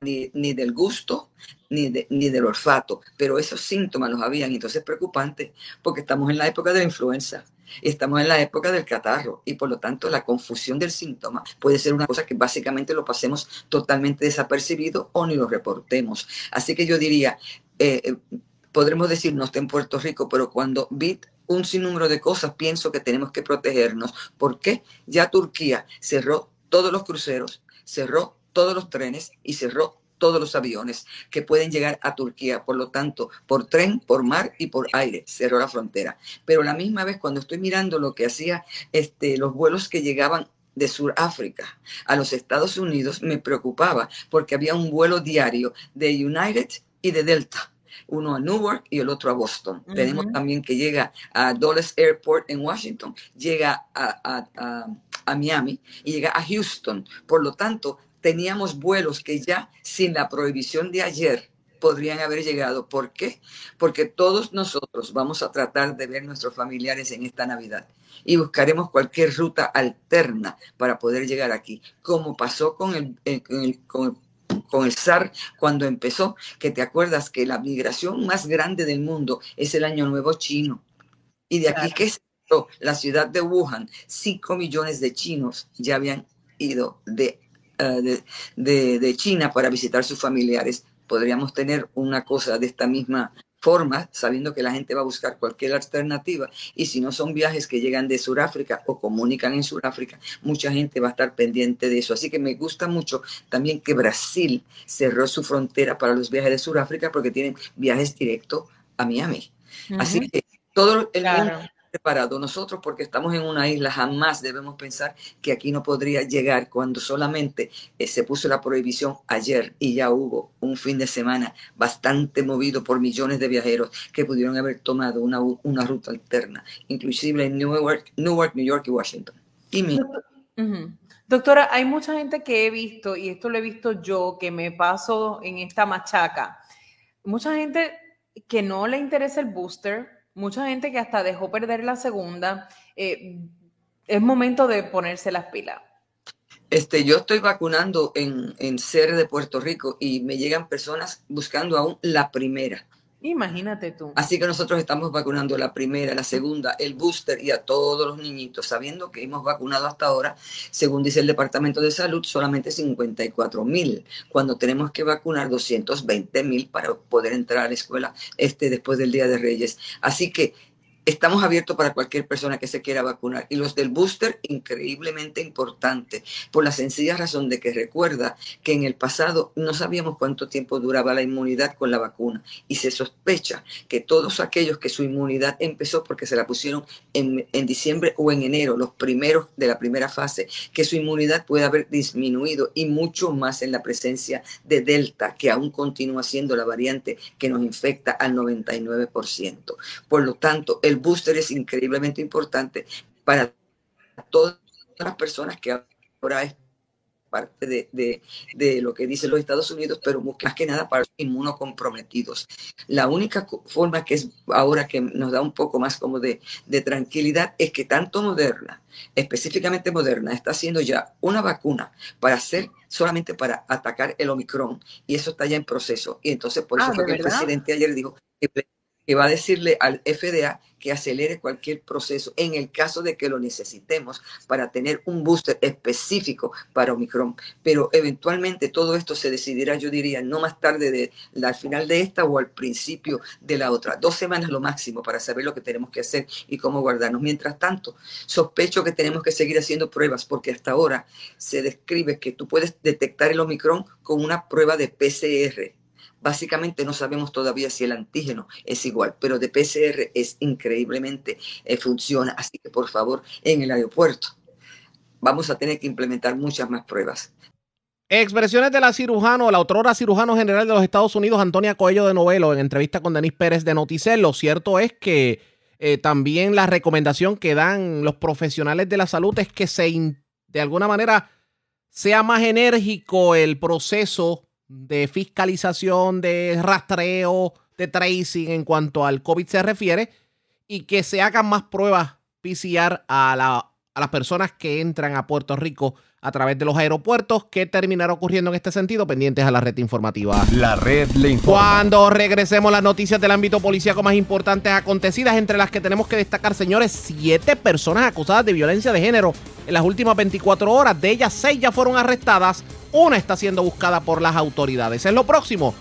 ni, del gusto ni, ni del olfato, pero esos síntomas los habían. Entonces es preocupante porque estamos en la época de la influenza. Estamos en la época del catarro y por lo tanto la confusión del síntoma puede ser una cosa que básicamente lo pasemos totalmente desapercibido o ni lo reportemos. Así que yo diría, eh, eh, podremos decir no está en Puerto Rico, pero cuando vi un sinnúmero de cosas, pienso que tenemos que protegernos. ¿Por qué? Ya Turquía cerró todos los cruceros, cerró todos los trenes y cerró todos los aviones que pueden llegar a Turquía. Por lo tanto, por tren, por mar y por aire, cerró la frontera. Pero la misma vez, cuando estoy mirando lo que hacía este, los vuelos que llegaban de Sudáfrica a los Estados Unidos, me preocupaba porque había un vuelo diario de United y de Delta uno a Newark y el otro a Boston. Tenemos también que llega a Dulles Airport en Washington, llega a, a, Miami y llega a Houston. Por lo tanto, teníamos vuelos que ya sin la prohibición de ayer podrían haber llegado. ¿Por qué? Porque todos nosotros vamos a tratar de ver nuestros familiares en esta Navidad y buscaremos cualquier ruta alterna para poder llegar aquí, como pasó con el, con el, con el con el SAR cuando empezó, que te acuerdas que la migración más grande del mundo es el Año Nuevo chino. Y de aquí que la ciudad de Wuhan, 5 millones de chinos ya habían ido de, eh, de, de China para visitar sus familiares. Podríamos tener una cosa de esta misma forma, sabiendo que la gente va a buscar cualquier alternativa. Y si no son viajes que llegan de Sudáfrica o comunican en Sudáfrica, mucha gente va a estar pendiente de eso. Así que me gusta mucho también que Brasil cerró su frontera para los viajes de Sudáfrica porque tienen viajes directos a Miami. Así que todo el mundo preparado. Nosotros, porque estamos en una isla, jamás debemos pensar que aquí no podría llegar cuando solamente eh, se puso la prohibición ayer y ya hubo un fin de semana bastante movido por millones de viajeros que pudieron haber tomado una, una ruta alterna, inclusive en Newark, Newark, New York y Washington. Doctora, hay mucha gente que he visto, y esto lo he visto yo, que me paso en esta machaca. Mucha gente que no le interesa el booster, mucha gente que hasta dejó perder la segunda. eh, es momento de ponerse las pilas. Este, yo estoy vacunando en, en CER de Puerto Rico y me llegan personas buscando aún la primera. Imagínate tú. Así que nosotros estamos vacunando la primera, la segunda, el booster y a todos los niñitos, sabiendo que hemos vacunado hasta ahora, según dice el Departamento de Salud, solamente 54 mil, cuando tenemos que vacunar 220 mil para poder entrar a la escuela este, después del Día de Reyes. Así que estamos abiertos para cualquier persona que se quiera vacunar. Y los del booster, increíblemente importante, por la sencilla razón de que recuerda que en el pasado no sabíamos cuánto tiempo duraba la inmunidad con la vacuna y se sospecha que todos aquellos que su inmunidad empezó porque se la pusieron en, en diciembre o en enero, los primeros de la primera fase, que su inmunidad puede haber disminuido y mucho más en la presencia de Delta, que aún continúa siendo la variante que nos infecta al 99%. Por lo tanto, el booster es increíblemente importante para todas las personas que ahora es parte de, de, de, lo que dicen los Estados Unidos, pero más que nada para los inmunocomprometidos. La única forma que es ahora que nos da un poco más como de, de tranquilidad es que tanto Moderna, específicamente Moderna, está haciendo ya una vacuna para hacer solamente para atacar el Omicron y eso está ya en proceso. Y entonces por eso Ah, fue ¿de que el presidente ayer dijo que que va a decirle al FDA que acelere cualquier proceso en el caso de que lo necesitemos para tener un booster específico para Omicron. Pero eventualmente todo esto se decidirá, yo diría, no más tarde de al final de esta o al principio de la otra. Dos semanas lo máximo para saber lo que tenemos que hacer y cómo guardarnos. Mientras tanto, sospecho que tenemos que seguir haciendo pruebas porque hasta ahora se describe que tú puedes detectar el Omicron con una prueba de PCR. Básicamente no sabemos todavía si el antígeno es igual, pero de PCR es increíblemente eh, funciona. Así que por favor, en el aeropuerto vamos a tener que implementar muchas más pruebas. Expresiones de la cirujano, la otrora cirujano general de los Estados Unidos, Antonia Coello de Novelo, en entrevista con Denis Pérez de Noticel. Lo cierto es que eh, también la recomendación que dan los profesionales de la salud es que se, de alguna manera, sea más enérgico el proceso de fiscalización, de rastreo, de tracing en cuanto al COVID se refiere y que se hagan más pruebas PCR a, la- a las personas que entran a Puerto Rico a través de los aeropuertos. ¿Qué terminará ocurriendo en este sentido? Pendientes a la red informativa. La red le informa. Cuando regresemos las noticias del ámbito policíaco más importantes acontecidas, entre las que tenemos que destacar, señores, siete personas acusadas de violencia de género en las últimas 24 horas. De ellas, seis ya fueron arrestadas. Una está siendo buscada por las autoridades. Es lo próximo.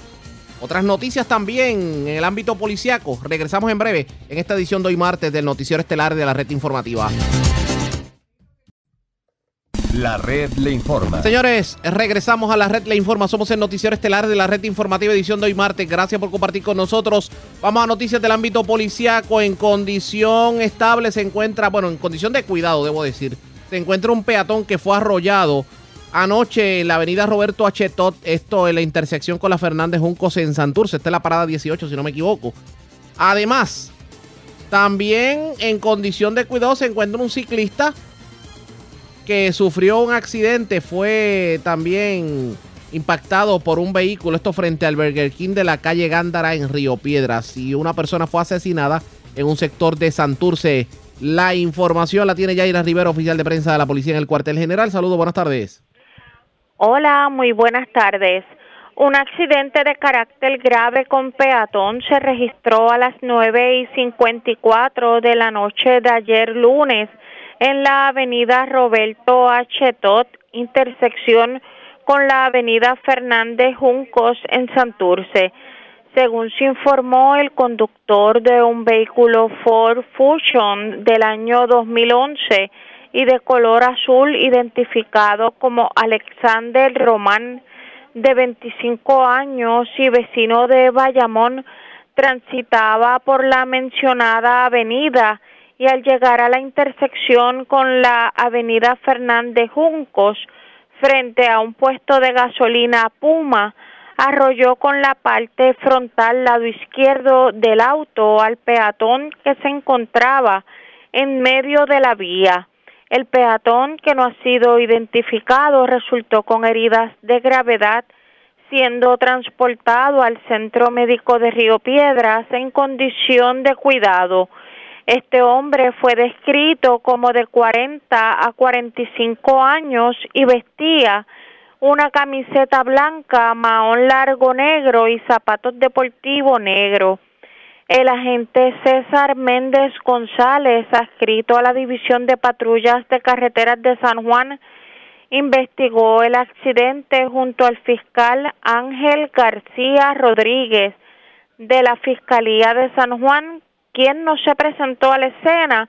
Otras noticias también en el ámbito policíaco. Regresamos en breve en esta edición de hoy martes del Noticiero Estelar de la Red Informativa. La red le informa. Señores, regresamos a la red Le Informa. Somos el noticiero estelar de la red informativa edición de hoy martes. Gracias por compartir con nosotros. Vamos a noticias del ámbito policiaco. En condición estable se encuentra, bueno, en condición de cuidado, debo decir, se encuentra un peatón que fue arrollado anoche en la avenida Roberto Achetot, esto en la intersección con la Fernández Juncos en Santurce. Esta es la parada 18, si no me equivoco. Además, también en condición de cuidado se encuentra un ciclista que sufrió un accidente fue también impactado por un vehículo, esto frente al Burger King de la calle Gándara en Río Piedras. Y una persona fue asesinada en un sector de Santurce. La información la tiene Yaira Rivera, oficial de prensa de la policía en el cuartel general. Saludos, buenas tardes. Hola, muy buenas tardes. Un accidente de carácter grave con peatón se registró a las 9 y 54 de la noche de ayer lunes en la avenida Roberto H. Tot, intersección con la avenida Fernández Juncos en Santurce. Según se informó, el conductor de un vehículo Ford Fusion del año 2011 y de color azul identificado como Alexander Román de 25 años y vecino de Bayamón transitaba por la mencionada avenida y al llegar a la intersección con la avenida Fernández Juncos, frente a un puesto de gasolina Puma, arrolló con la parte frontal lado izquierdo del auto al peatón que se encontraba en medio de la vía. El peatón que no ha sido identificado resultó con heridas de gravedad, siendo transportado al Centro Médico de Río Piedras en condición de cuidado. Este hombre fue descrito como de 40 a 45 años y vestía una camiseta blanca, mahón largo negro y zapatos deportivos negros. El agente César Méndez González, adscrito a la División de Patrullas de Carreteras de San Juan, investigó el accidente junto al fiscal Ángel García Rodríguez de la Fiscalía de San Juan, quien no se presentó a la escena,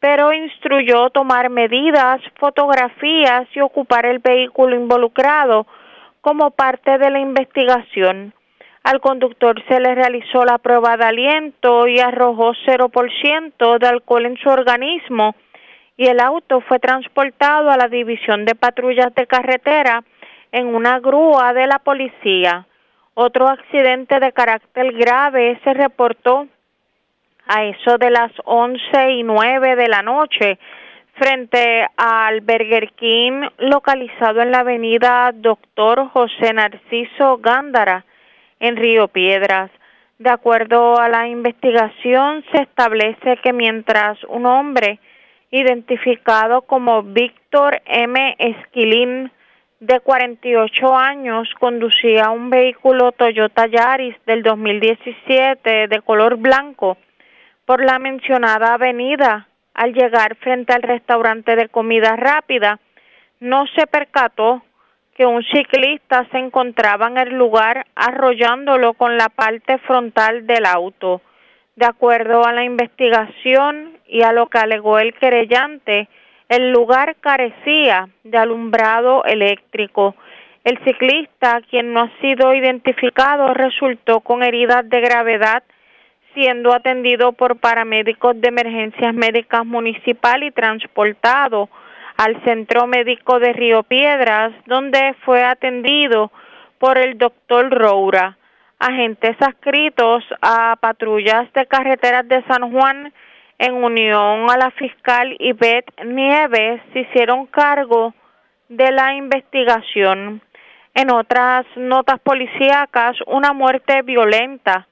pero instruyó tomar medidas, fotografías y ocupar el vehículo involucrado como parte de la investigación. Al conductor se le realizó la prueba de aliento y arrojó 0% de alcohol en su organismo y el auto fue transportado a la División de Patrullas de Carretera en una grúa de la policía. Otro accidente de carácter grave se reportó a eso de las once y nueve de la noche frente al Burger King localizado en la avenida Doctor José Narciso Gándara en Río Piedras. De acuerdo a la investigación, se establece que mientras un hombre identificado como Víctor M. Esquilín, de 48 años, conducía un vehículo Toyota Yaris del 2017 de color blanco por la mencionada avenida. Al llegar frente al restaurante de comida rápida, no se percató que un ciclista se encontraba en el lugar arrollándolo con la parte frontal del auto. De acuerdo a la investigación y a lo que alegó el querellante, el lugar carecía de alumbrado eléctrico. El ciclista, quien no ha sido identificado, resultó con heridas de gravedad siendo atendido por paramédicos de emergencias médicas municipal y transportado al Centro Médico de Río Piedras, donde fue atendido por el doctor Roura. Agentes adscritos a patrullas de carreteras de San Juan, en unión a la fiscal Ivette Nieves, se hicieron cargo de la investigación. En otras notas policíacas, una muerte violenta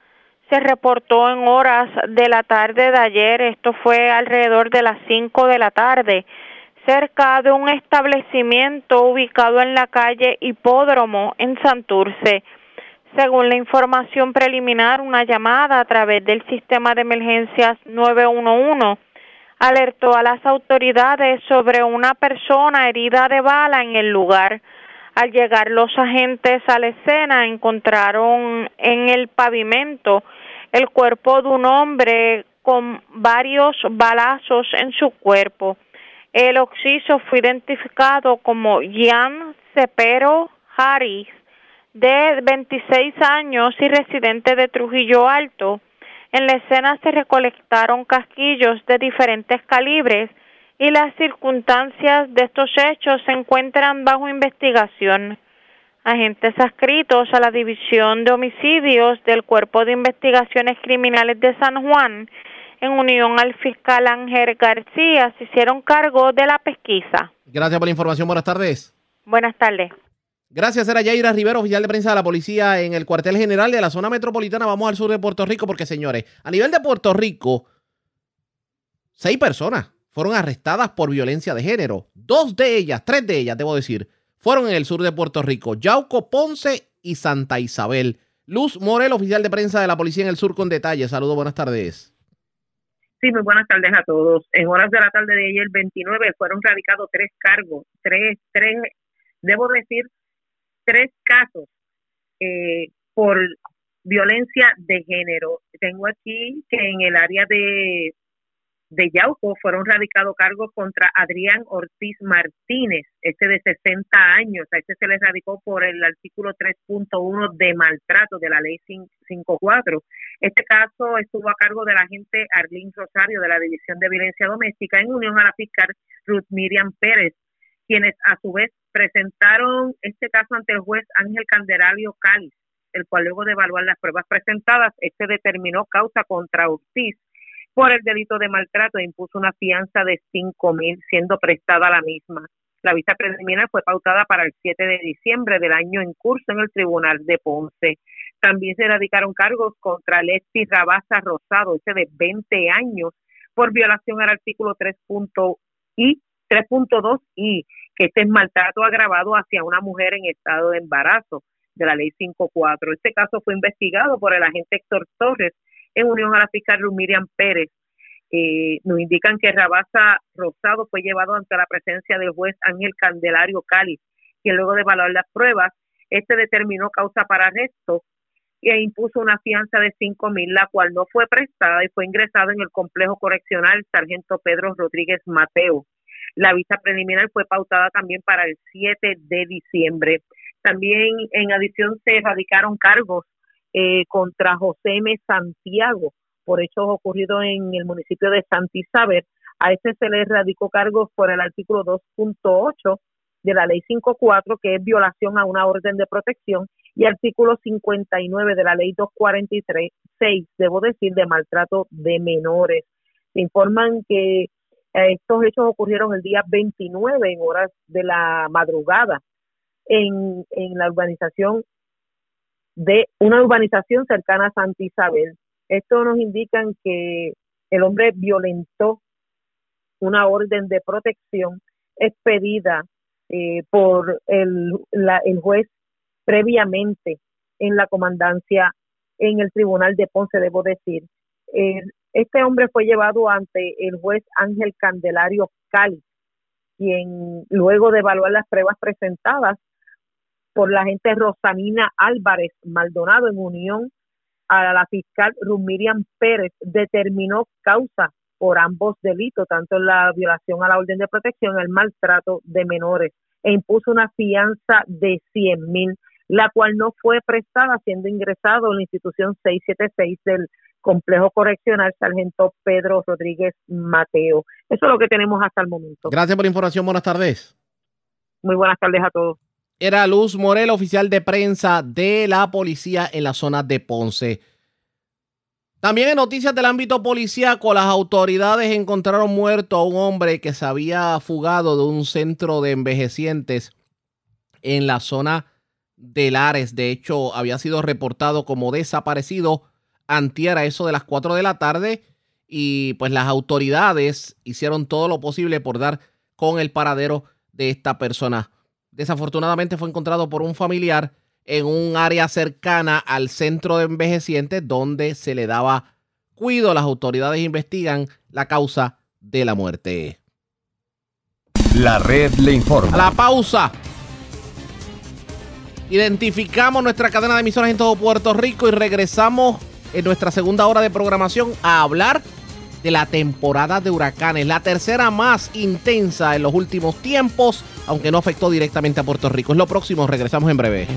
se reportó en horas de la tarde de ayer, esto fue alrededor de las 5 de la tarde, cerca de un establecimiento ubicado en la calle Hipódromo en Santurce. Según la información preliminar, una llamada a través del sistema de emergencias 911 alertó a las autoridades sobre una persona herida de bala en el lugar. Al llegar los agentes a la escena encontraron en el pavimento el cuerpo de un hombre con varios balazos en su cuerpo. El occiso fue identificado como Jan Cepero Harris, de 26 años y residente de Trujillo Alto. En la escena se recolectaron casquillos de diferentes calibres y las circunstancias de estos hechos se encuentran bajo investigación. Agentes adscritos a la División de Homicidios del Cuerpo de Investigaciones Criminales de San Juan, en unión al fiscal Ángel García, se hicieron cargo de la pesquisa. Gracias por la información. Buenas tardes. Buenas tardes. Gracias, era Yaira Rivero, oficial de prensa de la policía en el cuartel general de la zona metropolitana. Vamos al sur de Puerto Rico porque, señores, a nivel de Puerto Rico, seis personas fueron arrestadas por violencia de género. Dos de ellas, tres de ellas, debo decir, fueron en el sur de Puerto Rico. Yauco, Ponce y Santa Isabel. Luz Morel, oficial de prensa de la policía en el sur con detalles. Saludos, buenas tardes. Sí, muy buenas tardes a todos. En horas de la tarde de ayer, 29, fueron radicados tres cargos, tres, tres, debo decir, tres casos eh, por violencia de género. Tengo aquí que en el área de de Yauco fueron radicados cargos contra Adrián Ortiz Martínez, este de 60 años. A este se le radicó por el artículo 3.1 de maltrato de la ley 54. Este caso estuvo a cargo de la agente Arlín Rosario de la División de Violencia Doméstica en unión a la fiscal Ruth Miriam Pérez, quienes a su vez presentaron este caso ante el juez Ángel Candelario Cáliz, el cual luego de evaluar las pruebas presentadas, este determinó causa contra Ortiz por el delito de maltrato impuso una fianza de cinco mil, siendo prestada la misma. La vista preliminar fue pautada para el 7 de diciembre del año en curso en el Tribunal de Ponce. También se radicaron cargos contra Lesti Rabasa Rosado, ese de 20 años, por violación al artículo 3.2 y 3.2 y que este es maltrato agravado hacia una mujer en estado de embarazo de la ley 5.4. Este caso fue investigado por el agente Héctor Torres en unión a la fiscal Miriam Pérez. Eh, nos indican que Rabasa Rosado fue llevado ante la presencia del juez Ángel Candelario Cali, quien luego de evaluar las pruebas, este determinó causa para arresto e impuso una fianza de cinco mil, la cual no fue prestada y fue ingresado en el complejo correccional Sargento Pedro Rodríguez Mateo. La vista preliminar fue pautada también para el 7 de diciembre. También en adición se erradicaron cargos eh, contra José M. Santiago por hechos ocurridos en el municipio de Santisaber. A este se le radicó cargos por el artículo 2.8 de la ley 5.4, que es violación a una orden de protección, y artículo 59 de la ley 243, 6, debo decir, de maltrato de menores. Se informan que eh, estos hechos ocurrieron el día 29 en horas de la madrugada en, en la urbanización de una urbanización cercana a Santa Isabel. Esto nos indica que el hombre violentó una orden de protección expedida eh, por el, el juez previamente en la comandancia en el tribunal de Ponce, debo decir. este hombre fue llevado ante el juez Ángel Candelario Cali, quien luego de evaluar las pruebas presentadas por la agente Rosamina Álvarez Maldonado en unión a la fiscal Rumirian Pérez determinó causa por ambos delitos, tanto la violación a la orden de protección, el maltrato de menores, e impuso una fianza de 100 mil, la cual no fue prestada siendo ingresado en la institución 676 del complejo correccional Sargento Pedro Rodríguez Mateo. Eso es lo que tenemos hasta el momento. Gracias por la información. Buenas tardes. Muy buenas tardes a todos. Era Luz Morel, oficial de prensa de la policía en la zona de Ponce. También en noticias del ámbito policíaco, las autoridades encontraron muerto a un hombre que se había fugado de un centro de envejecientes en la zona de Lares. De hecho, había sido reportado como desaparecido antier a eso de las 4 de la tarde y pues las autoridades hicieron todo lo posible por dar con el paradero de esta persona desafortunadamente fue encontrado por un familiar en un área cercana al centro de envejecientes donde se le daba cuido. Las autoridades investigan la causa de la muerte. La red le informa. la pausa. Identificamos nuestra cadena de emisoras en todo Puerto Rico y regresamos en nuestra segunda hora de programación a hablar de la temporada de huracanes, la tercera más intensa en los últimos tiempos aunque no afectó directamente a Puerto Rico. Es lo próximo, regresamos en breve.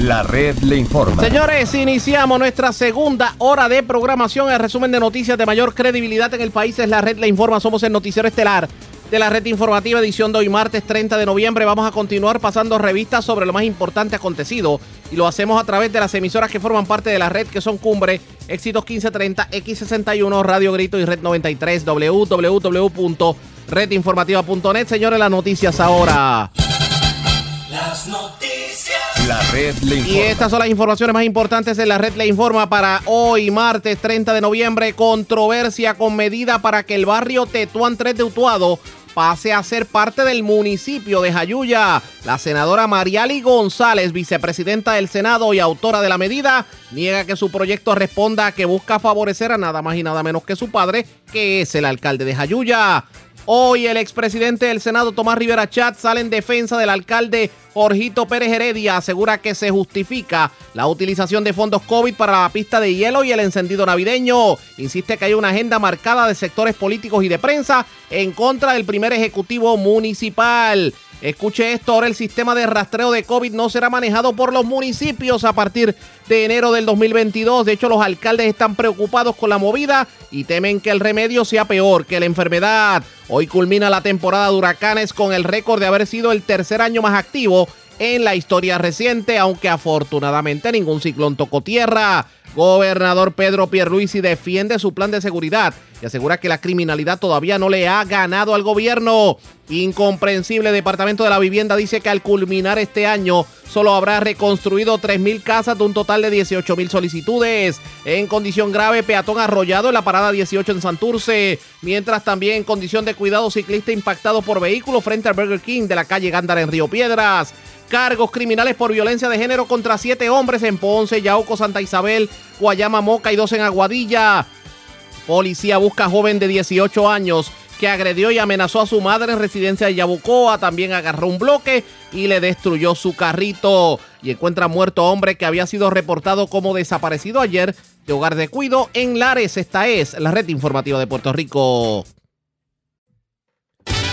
La red le informa. Señores, iniciamos nuestra segunda hora de programación. El resumen de noticias de mayor credibilidad en el país es La red le informa. Somos el noticiero estelar de la red informativa edición de hoy martes 30 de noviembre. Vamos a continuar pasando revistas sobre lo más importante acontecido y lo hacemos a través de las emisoras que forman parte de la red que son Cumbre, Éxitos 1530, X61, Radio Grito y Red 93, www.redinformativa.net. Señores, las noticias ahora. Las noticias. La red le informa. Y estas son las informaciones más importantes en la red le informa para hoy, martes 30 de noviembre. Controversia con medida para que el barrio Tetuán 3 de Utuado pase a ser parte del municipio de Jayuya. La senadora Mariali González, vicepresidenta del Senado y autora de la medida, niega que su proyecto responda a que busca favorecer a nada más y nada menos que su padre, que es el alcalde de Jayuya. Hoy el expresidente del Senado, Tomás Rivera Chat, sale en defensa del alcalde Jorgito Pérez Heredia. Asegura que se justifica la utilización de fondos COVID para la pista de hielo y el encendido navideño. Insiste que hay una agenda marcada de sectores políticos y de prensa en contra del primer ejecutivo municipal. Escuche esto, ahora el sistema de rastreo de COVID no será manejado por los municipios a partir de enero del 2022. De hecho, los alcaldes están preocupados con la movida y temen que el remedio sea peor que la enfermedad. Hoy culmina la temporada de huracanes con el récord de haber sido el tercer año más activo en la historia reciente, aunque afortunadamente ningún ciclón tocó tierra. Gobernador Pedro Pierluisi defiende su plan de seguridad y asegura que la criminalidad todavía no le ha ganado al gobierno. Incomprensible Departamento de la Vivienda dice que al culminar este año solo habrá reconstruido 3.000 casas de un total de 18.000 solicitudes. En condición grave, peatón arrollado en la parada 18 en Santurce. Mientras también en condición de cuidado ciclista impactado por vehículo frente al Burger King de la calle Gándara en Río Piedras. Cargos criminales por violencia de género contra siete hombres en Ponce, Yauco, Santa Isabel, Guayama, Moca y dos en Aguadilla. Policía busca joven de 18 años que agredió y amenazó a su madre en residencia de Yabucoa. También agarró un bloque y le destruyó su carrito. Y encuentra muerto hombre que había sido reportado como desaparecido ayer de hogar de cuido en Lares. Esta es la red informativa de Puerto Rico.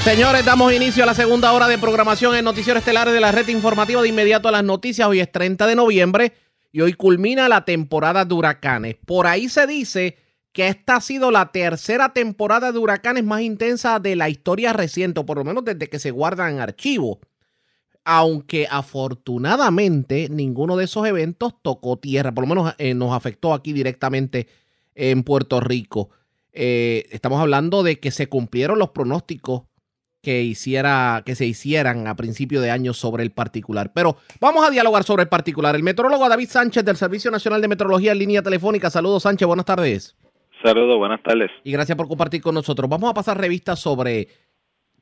Señores, damos inicio a la segunda hora de programación en Noticiero Estelares de la red informativa de inmediato a las noticias. Hoy es 30 de noviembre y hoy culmina la temporada de huracanes. Por ahí se dice que esta ha sido la tercera temporada de huracanes más intensa de la historia reciente, o por lo menos desde que se guardan en archivo. Aunque afortunadamente ninguno de esos eventos tocó tierra, por lo menos eh, nos afectó aquí directamente en Puerto Rico. Eh, estamos hablando de que se cumplieron los pronósticos que, hiciera, que se hicieran a principio de año sobre el particular. Pero vamos a dialogar sobre el particular. El metrólogo David Sánchez del Servicio Nacional de Meteorología en línea telefónica. Saludos Sánchez, buenas tardes. Saludos, buenas tardes. Y gracias por compartir con nosotros. Vamos a pasar revistas sobre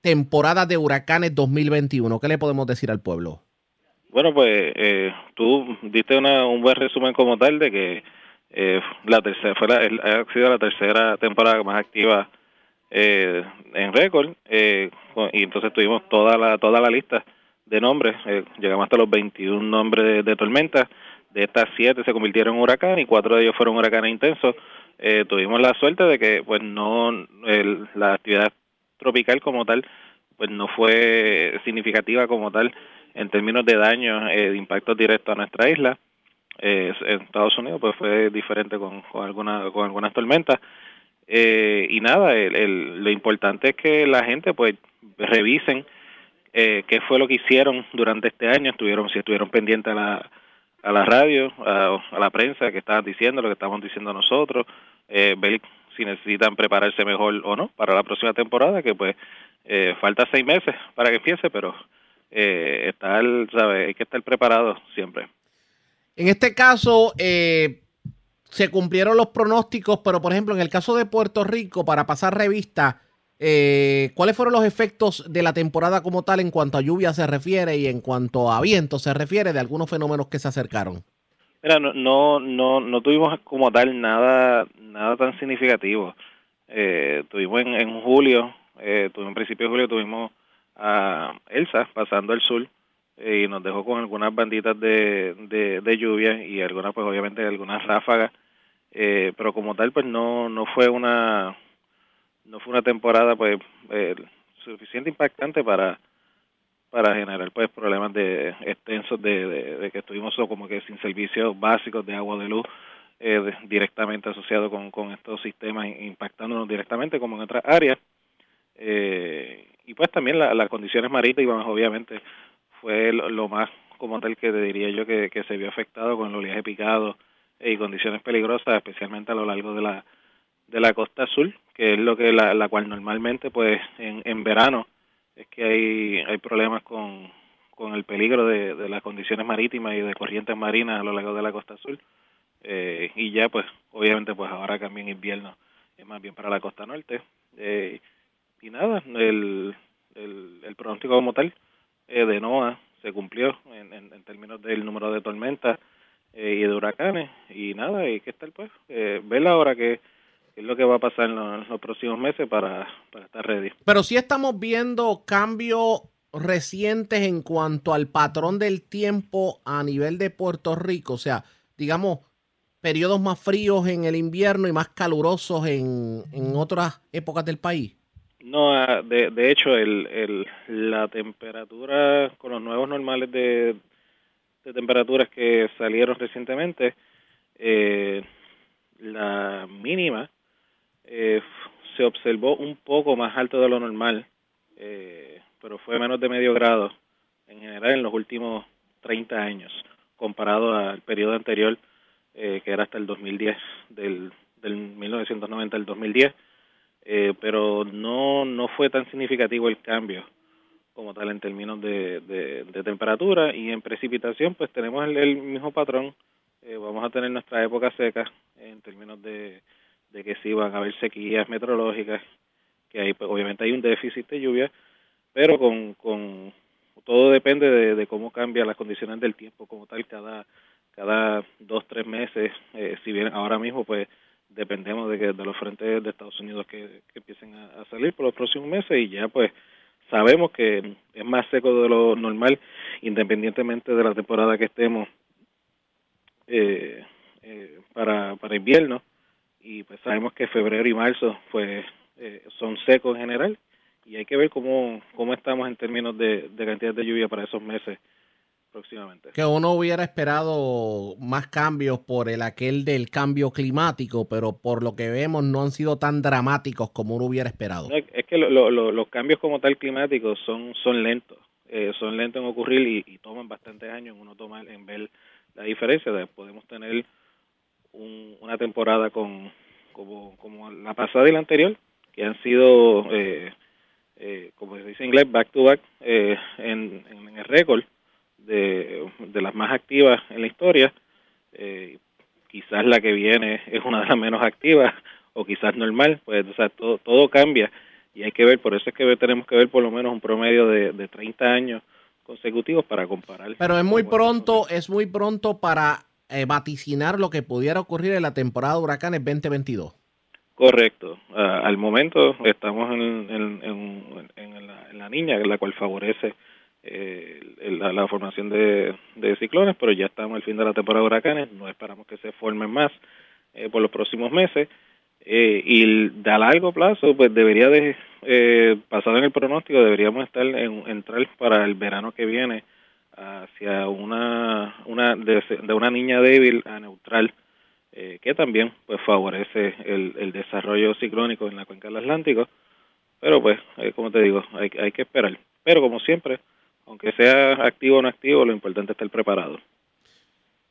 temporada de huracanes 2021. ¿Qué le podemos decir al pueblo? Bueno, pues eh, tú diste un buen resumen como tal de que eh, la tercera fue ha sido la tercera temporada más activa eh, en récord eh, y entonces tuvimos toda la toda la lista de nombres eh, llegamos hasta los 21 nombres de, tormentas de estas siete se convirtieron en huracán y cuatro de ellos fueron huracanes intensos. Eh, tuvimos la suerte de que pues no la actividad tropical como tal pues no fue significativa como tal en términos de daños de impacto directo a nuestra isla. En Estados Unidos pues fue diferente con, con algunas con algunas tormentas eh, y nada, el, lo importante es que la gente pues revisen eh, qué fue lo que hicieron durante este año, estuvieron si estuvieron pendientes a la, a la radio, a, la prensa que estaban diciendo, lo que estamos diciendo nosotros, eh, ver si necesitan prepararse mejor o no para la próxima temporada, que pues eh, falta seis meses para que empiece, pero eh, estar, ¿sabe? hay que estar preparado siempre. En este caso, eh, se cumplieron los pronósticos, pero por ejemplo, en el caso de Puerto Rico, para pasar revista, eh, ¿cuáles fueron los efectos de la temporada como tal en cuanto a lluvia se refiere y en cuanto a viento se refiere de algunos fenómenos que se acercaron? Mira, no, no, no, no tuvimos como tal nada, nada tan significativo. Eh, tuvimos en, en julio, eh, tuvimos en principio de julio tuvimos a Elsa pasando al sur y nos dejó con algunas banditas de, de, de lluvia y algunas, pues obviamente algunas ráfagas. Eh, pero como tal pues no no fue una no fue una temporada pues eh, suficiente impactante para para generar pues problemas de extensos de, de, que estuvimos como que sin servicios básicos de agua de luz eh, directamente asociados con, con estos sistemas impactándonos directamente como en otras áreas. Eh, y pues también las condiciones marítimas obviamente fue lo, lo, más como tal que te diría yo que, que se vio afectado con el oleaje picado y condiciones peligrosas, especialmente a lo largo de la de la costa sur, que es lo que la, la cual normalmente pues en, en verano es que hay hay problemas con, con el peligro de, de las condiciones marítimas y de corrientes marinas a lo largo de la costa sur. Eh, y ya pues obviamente pues ahora también invierno es más bien para la costa norte. Eh, y nada el, el, el pronóstico como tal eh, de NOAA se cumplió en, en, en términos del número de tormentas eh, y de huracanes y nada, y que estar pues, eh, ver ahora que es lo que va a pasar en los, en los próximos meses para, para estar ready. Pero sí estamos viendo cambios recientes en cuanto al patrón del tiempo a nivel de Puerto Rico. O sea, digamos, periodos más fríos en el invierno y más calurosos en, en otras épocas del país. No, de, de hecho, el, el, la temperatura con los nuevos normales de, de temperaturas que salieron recientemente, eh, la mínima eh, se observó un poco más alto de lo normal, eh, pero fue menos de medio grado en general en los últimos 30 años, comparado al periodo anterior, eh, que era hasta el 2010, del, del 1990 al 2010, eh, pero no, no fue tan significativo el cambio como tal en términos de, de, temperatura y en precipitación pues tenemos el, el mismo patrón, eh, vamos a tener nuestra época seca en términos de, de que sí van a haber sequías meteorológicas, que ahí pues, obviamente hay un déficit de lluvia, pero con, con todo depende de, de cómo cambian las condiciones del tiempo como tal cada cada dos tres meses. Eh, si bien ahora mismo pues dependemos de que de los frentes de Estados Unidos que, que empiecen a, salir por los próximos meses y ya pues sabemos que es más seco de lo normal independientemente de la temporada que estemos eh, eh, para, para invierno. Y pues sabemos que febrero y marzo pues eh, son secos en general y hay que ver cómo, cómo estamos en términos de, de cantidad de lluvia para esos meses próximamente. Que uno hubiera esperado más cambios por el aquel del cambio climático, pero por lo que vemos no han sido tan dramáticos como uno hubiera esperado. No, es que lo, lo, lo, los cambios como tal climáticos son, son lentos, eh, son lentos en ocurrir y, y, toman bastantes años en uno tomar en ver la diferencia. De, podemos tener un, una temporada con como, como la pasada y la anterior, que han sido, eh, eh, como se dice en inglés, back to back eh, en, en el récord de, de las más activas en la historia. Eh, quizás la que viene es una de las menos activas o quizás normal, pues o sea, todo, todo cambia y hay que ver, por eso es que tenemos que ver por lo menos un promedio de, de 30 años consecutivos para comparar. Pero es muy pronto, es muy pronto para eh, vaticinar lo que pudiera ocurrir en la temporada de huracanes 2022. Correcto. Uh, al momento estamos en, en, en, en, la, en la niña, la cual favorece eh, la, la, formación de, de, ciclones, pero ya estamos al fin de la temporada de huracanes, no esperamos que se formen más eh, por los próximos meses. Eh, y a largo plazo, pues debería de, eh, basado en el pronóstico, deberíamos estar en entrar para el verano que viene hacia una, una de, de una niña débil a neutral, eh, que también pues favorece el, el desarrollo ciclónico en la cuenca del Atlántico. Pero pues, eh, como te digo, hay, hay que esperar. Pero como siempre, aunque sea activo o no activo, lo importante es estar preparado.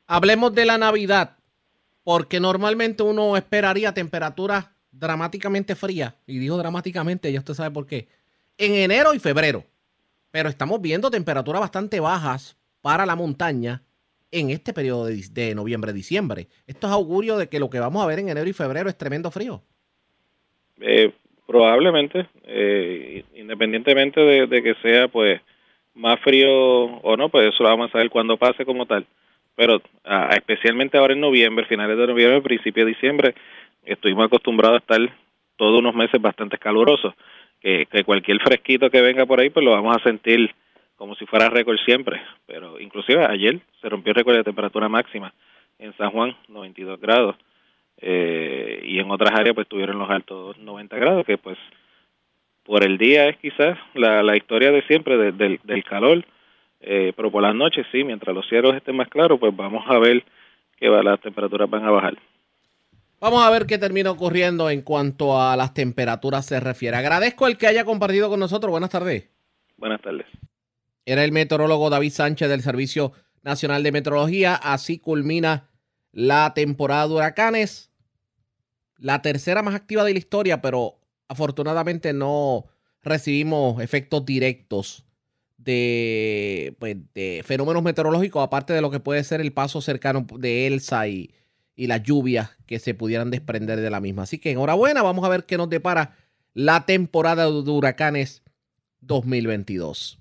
Hablemos de la Navidad, porque normalmente uno esperaría temperaturas dramáticamente frías, y digo dramáticamente, ya usted sabe por qué, en enero y febrero. Pero estamos viendo temperaturas bastante bajas para la montaña en este periodo de, de noviembre-diciembre. Esto es augurio de que lo que vamos a ver en enero y febrero es tremendo frío. Eh, probablemente, eh, independientemente de, de que sea pues más frío o no, pues eso lo vamos a saber cuando pase como tal. Pero especialmente ahora en noviembre, finales de noviembre, principio de diciembre, estuvimos acostumbrados a estar todos unos meses bastante calurosos. Que, que cualquier fresquito que venga por ahí, pues lo vamos a sentir como si fuera récord siempre. Pero inclusive ayer se rompió el récord de temperatura máxima en San Juan, 92 grados. Eh, y en otras áreas pues tuvieron los altos 90 grados, que pues por el día es quizás la, la historia de siempre de, de, del calor, eh, pero por las noches sí, mientras los cielos estén más claros, pues vamos a ver que va, las temperaturas van a bajar. Vamos a ver qué termina ocurriendo en cuanto a las temperaturas se refiere. Agradezco el que haya compartido con nosotros. Buenas tardes. Buenas tardes. Era el meteorólogo David Sánchez del Servicio Nacional de Meteorología. Así culmina la temporada de huracanes. La tercera más activa de la historia, pero afortunadamente no recibimos efectos directos de, pues, de, fenómenos meteorológicos, aparte de lo que puede ser el paso cercano de Elsa y, y las lluvias que se pudieran desprender de la misma. Así que enhorabuena, vamos a ver qué nos depara la temporada de huracanes 2022.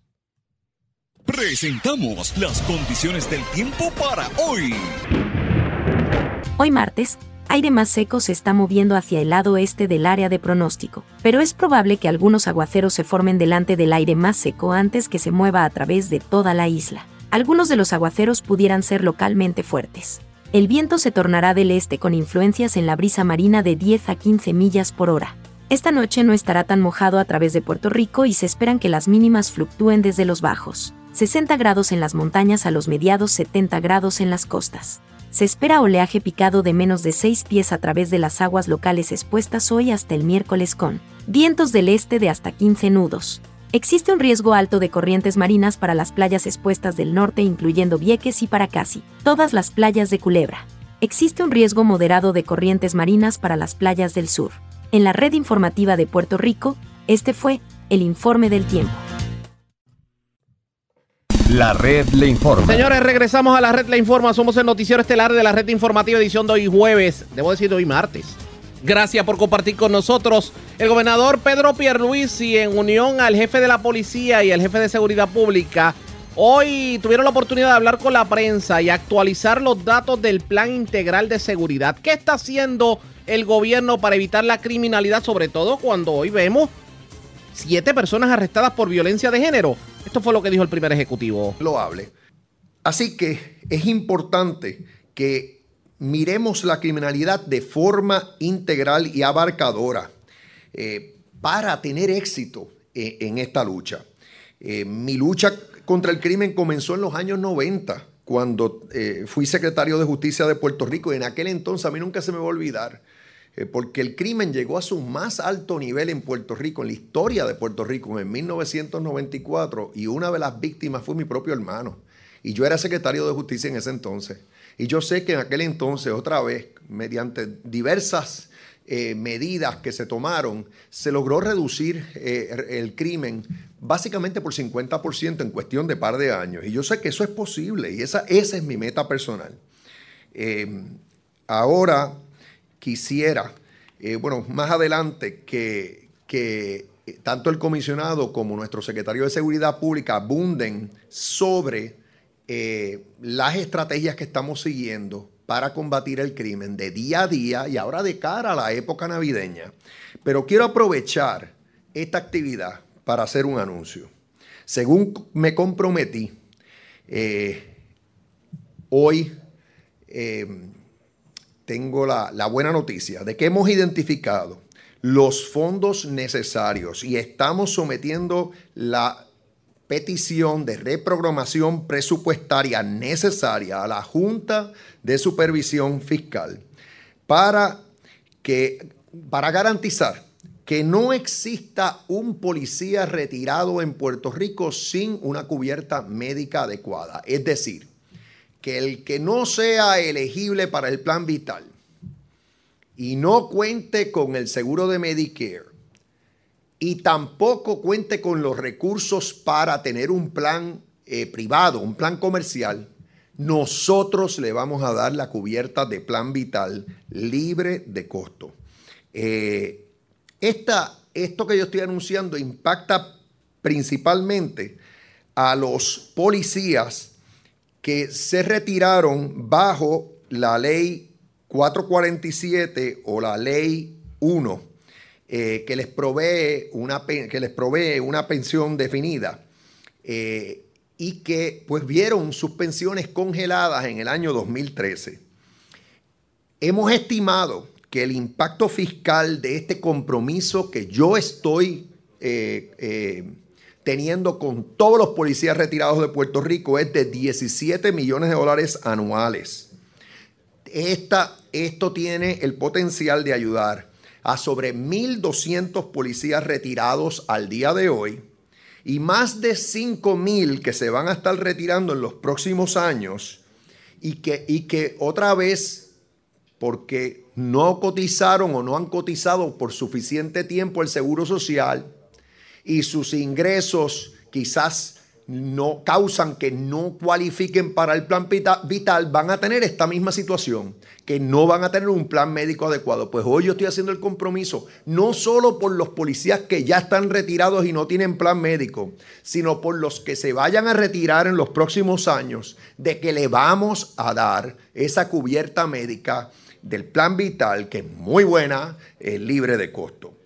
Presentamos las condiciones del tiempo para hoy. Hoy martes aire más seco se está moviendo hacia el lado este del área de pronóstico, pero es probable que algunos aguaceros se formen delante del aire más seco antes que se mueva a través de toda la isla. Algunos de los aguaceros pudieran ser localmente fuertes. El viento se tornará del este con influencias en la brisa marina de 10 a 15 millas por hora. Esta noche no estará tan mojado a través de Puerto Rico y se esperan que las mínimas fluctúen desde los bajos, 60 grados en las montañas a los mediados 70 grados en las costas. Se espera oleaje picado de menos de 6 pies a través de las aguas locales expuestas hoy hasta el miércoles con vientos del este de hasta 15 nudos. Existe un riesgo alto de corrientes marinas para las playas expuestas del norte incluyendo Vieques y para casi todas las playas de Culebra. Existe un riesgo moderado de corrientes marinas para las playas del sur. En la red informativa de Puerto Rico, este fue el informe del tiempo. La red le informa. Señores, regresamos a la red Le Informa. Somos el noticiero estelar de la red informativa edición de hoy jueves. Debo decir de hoy martes. Gracias por compartir con nosotros. El gobernador Pedro Pierluisi, en unión al jefe de la policía y al jefe de seguridad pública, hoy tuvieron la oportunidad de hablar con la prensa y actualizar los datos del plan integral de seguridad. ¿Qué está haciendo el gobierno para evitar la criminalidad, sobre todo cuando hoy vemos siete personas arrestadas por violencia de género? Esto fue lo que dijo el primer ejecutivo. Lo hable. Así que es importante que miremos la criminalidad de forma integral y abarcadora eh, para tener éxito en, en esta lucha. Eh, mi lucha contra el crimen comenzó en los años 90, cuando eh, fui secretario de Justicia de Puerto Rico. Y en aquel entonces a mí nunca se me va a olvidar eh, porque el crimen llegó a su más alto nivel en Puerto Rico, en la historia de Puerto Rico, en 1994, y una de las víctimas fue mi propio hermano. Y yo era secretario de justicia en ese entonces. Y yo sé que en aquel entonces, otra vez, mediante diversas eh, medidas que se tomaron, se logró reducir eh, el crimen básicamente por 50% en cuestión de par de años. Y yo sé que eso es posible y esa, esa es mi meta personal. ahora quisiera, eh, bueno, más adelante que, que tanto el comisionado como nuestro secretario de Seguridad Pública abunden sobre eh, las estrategias que estamos siguiendo para combatir el crimen de día a día y ahora de cara a la época navideña. Pero quiero aprovechar esta actividad para hacer un anuncio. Según me comprometí, eh, hoy tengo la, buena noticia de que hemos identificado los fondos necesarios y estamos sometiendo la petición de reprogramación presupuestaria necesaria a la Junta de Supervisión Fiscal para, que, para garantizar que no exista un policía retirado en Puerto Rico sin una cubierta médica adecuada. Es decir, que el que no sea elegible para el plan vital y no cuente con el seguro de Medicare y tampoco cuente con los recursos para tener un plan eh, privado, un plan comercial, nosotros le vamos a dar la cubierta de plan vital libre de costo. Eh, esto que yo estoy anunciando impacta principalmente a los policías que se retiraron bajo la ley 447 o la ley 1, eh, que, les provee una, que les provee una pensión definida eh, y que pues vieron sus pensiones congeladas en el año 2013. Hemos estimado que el impacto fiscal de este compromiso que yo estoy eh, teniendo con todos los policías retirados de Puerto Rico es de 17 millones de dólares anuales. esto tiene el potencial de ayudar a sobre 1.200 policías retirados al día de hoy y más de 5.000 que se van a estar retirando en los próximos años y que, y que otra vez, porque no cotizaron o no han cotizado por suficiente tiempo el seguro social, y sus ingresos quizás no causan que no cualifiquen para el plan vital, van a tener esta misma situación, que no van a tener un plan médico adecuado. Pues hoy yo estoy haciendo el compromiso, no solo por los policías que ya están retirados y no tienen plan médico, sino por los que se vayan a retirar en los próximos años, de que le vamos a dar esa cubierta médica del plan vital, que es muy buena, es libre de costo.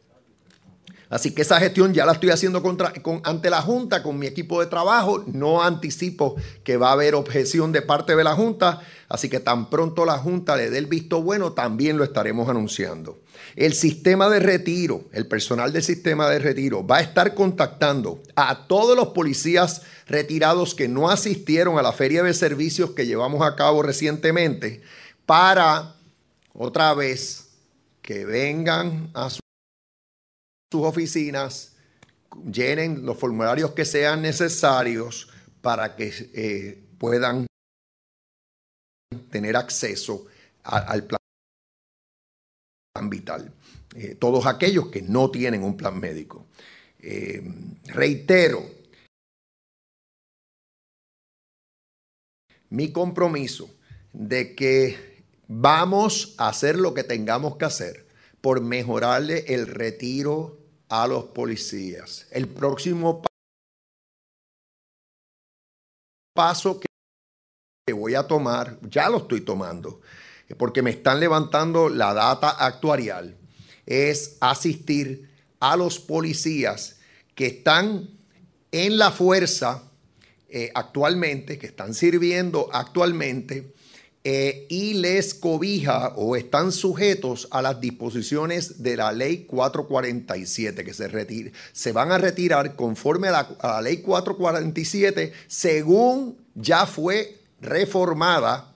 Así que esa gestión ya la estoy haciendo contra, con, ante la Junta, con mi equipo de trabajo. No anticipo que va a haber objeción de parte de la Junta, así que tan pronto la Junta le dé el visto bueno, también lo estaremos anunciando. El sistema de retiro, el personal del sistema de retiro va a estar contactando a todos los policías retirados que no asistieron a la feria de servicios que llevamos a cabo recientemente para otra vez que vengan a sus oficinas, llenen los formularios que sean necesarios para que eh, puedan tener acceso al plan vital. Eh, todos aquellos que no tienen un plan médico. Eh, reitero, mi compromiso de que vamos a hacer lo que tengamos que hacer por mejorarle el retiro a los policías. El próximo paso que voy a tomar, ya lo estoy tomando, porque me están levantando la data actuarial, es asistir a los policías que están en la fuerza eh, actualmente, que están sirviendo actualmente, eh, y les cobija o están sujetos a las disposiciones de la ley 447 que se, se van a retirar conforme a la, ley 447 según ya fue reformada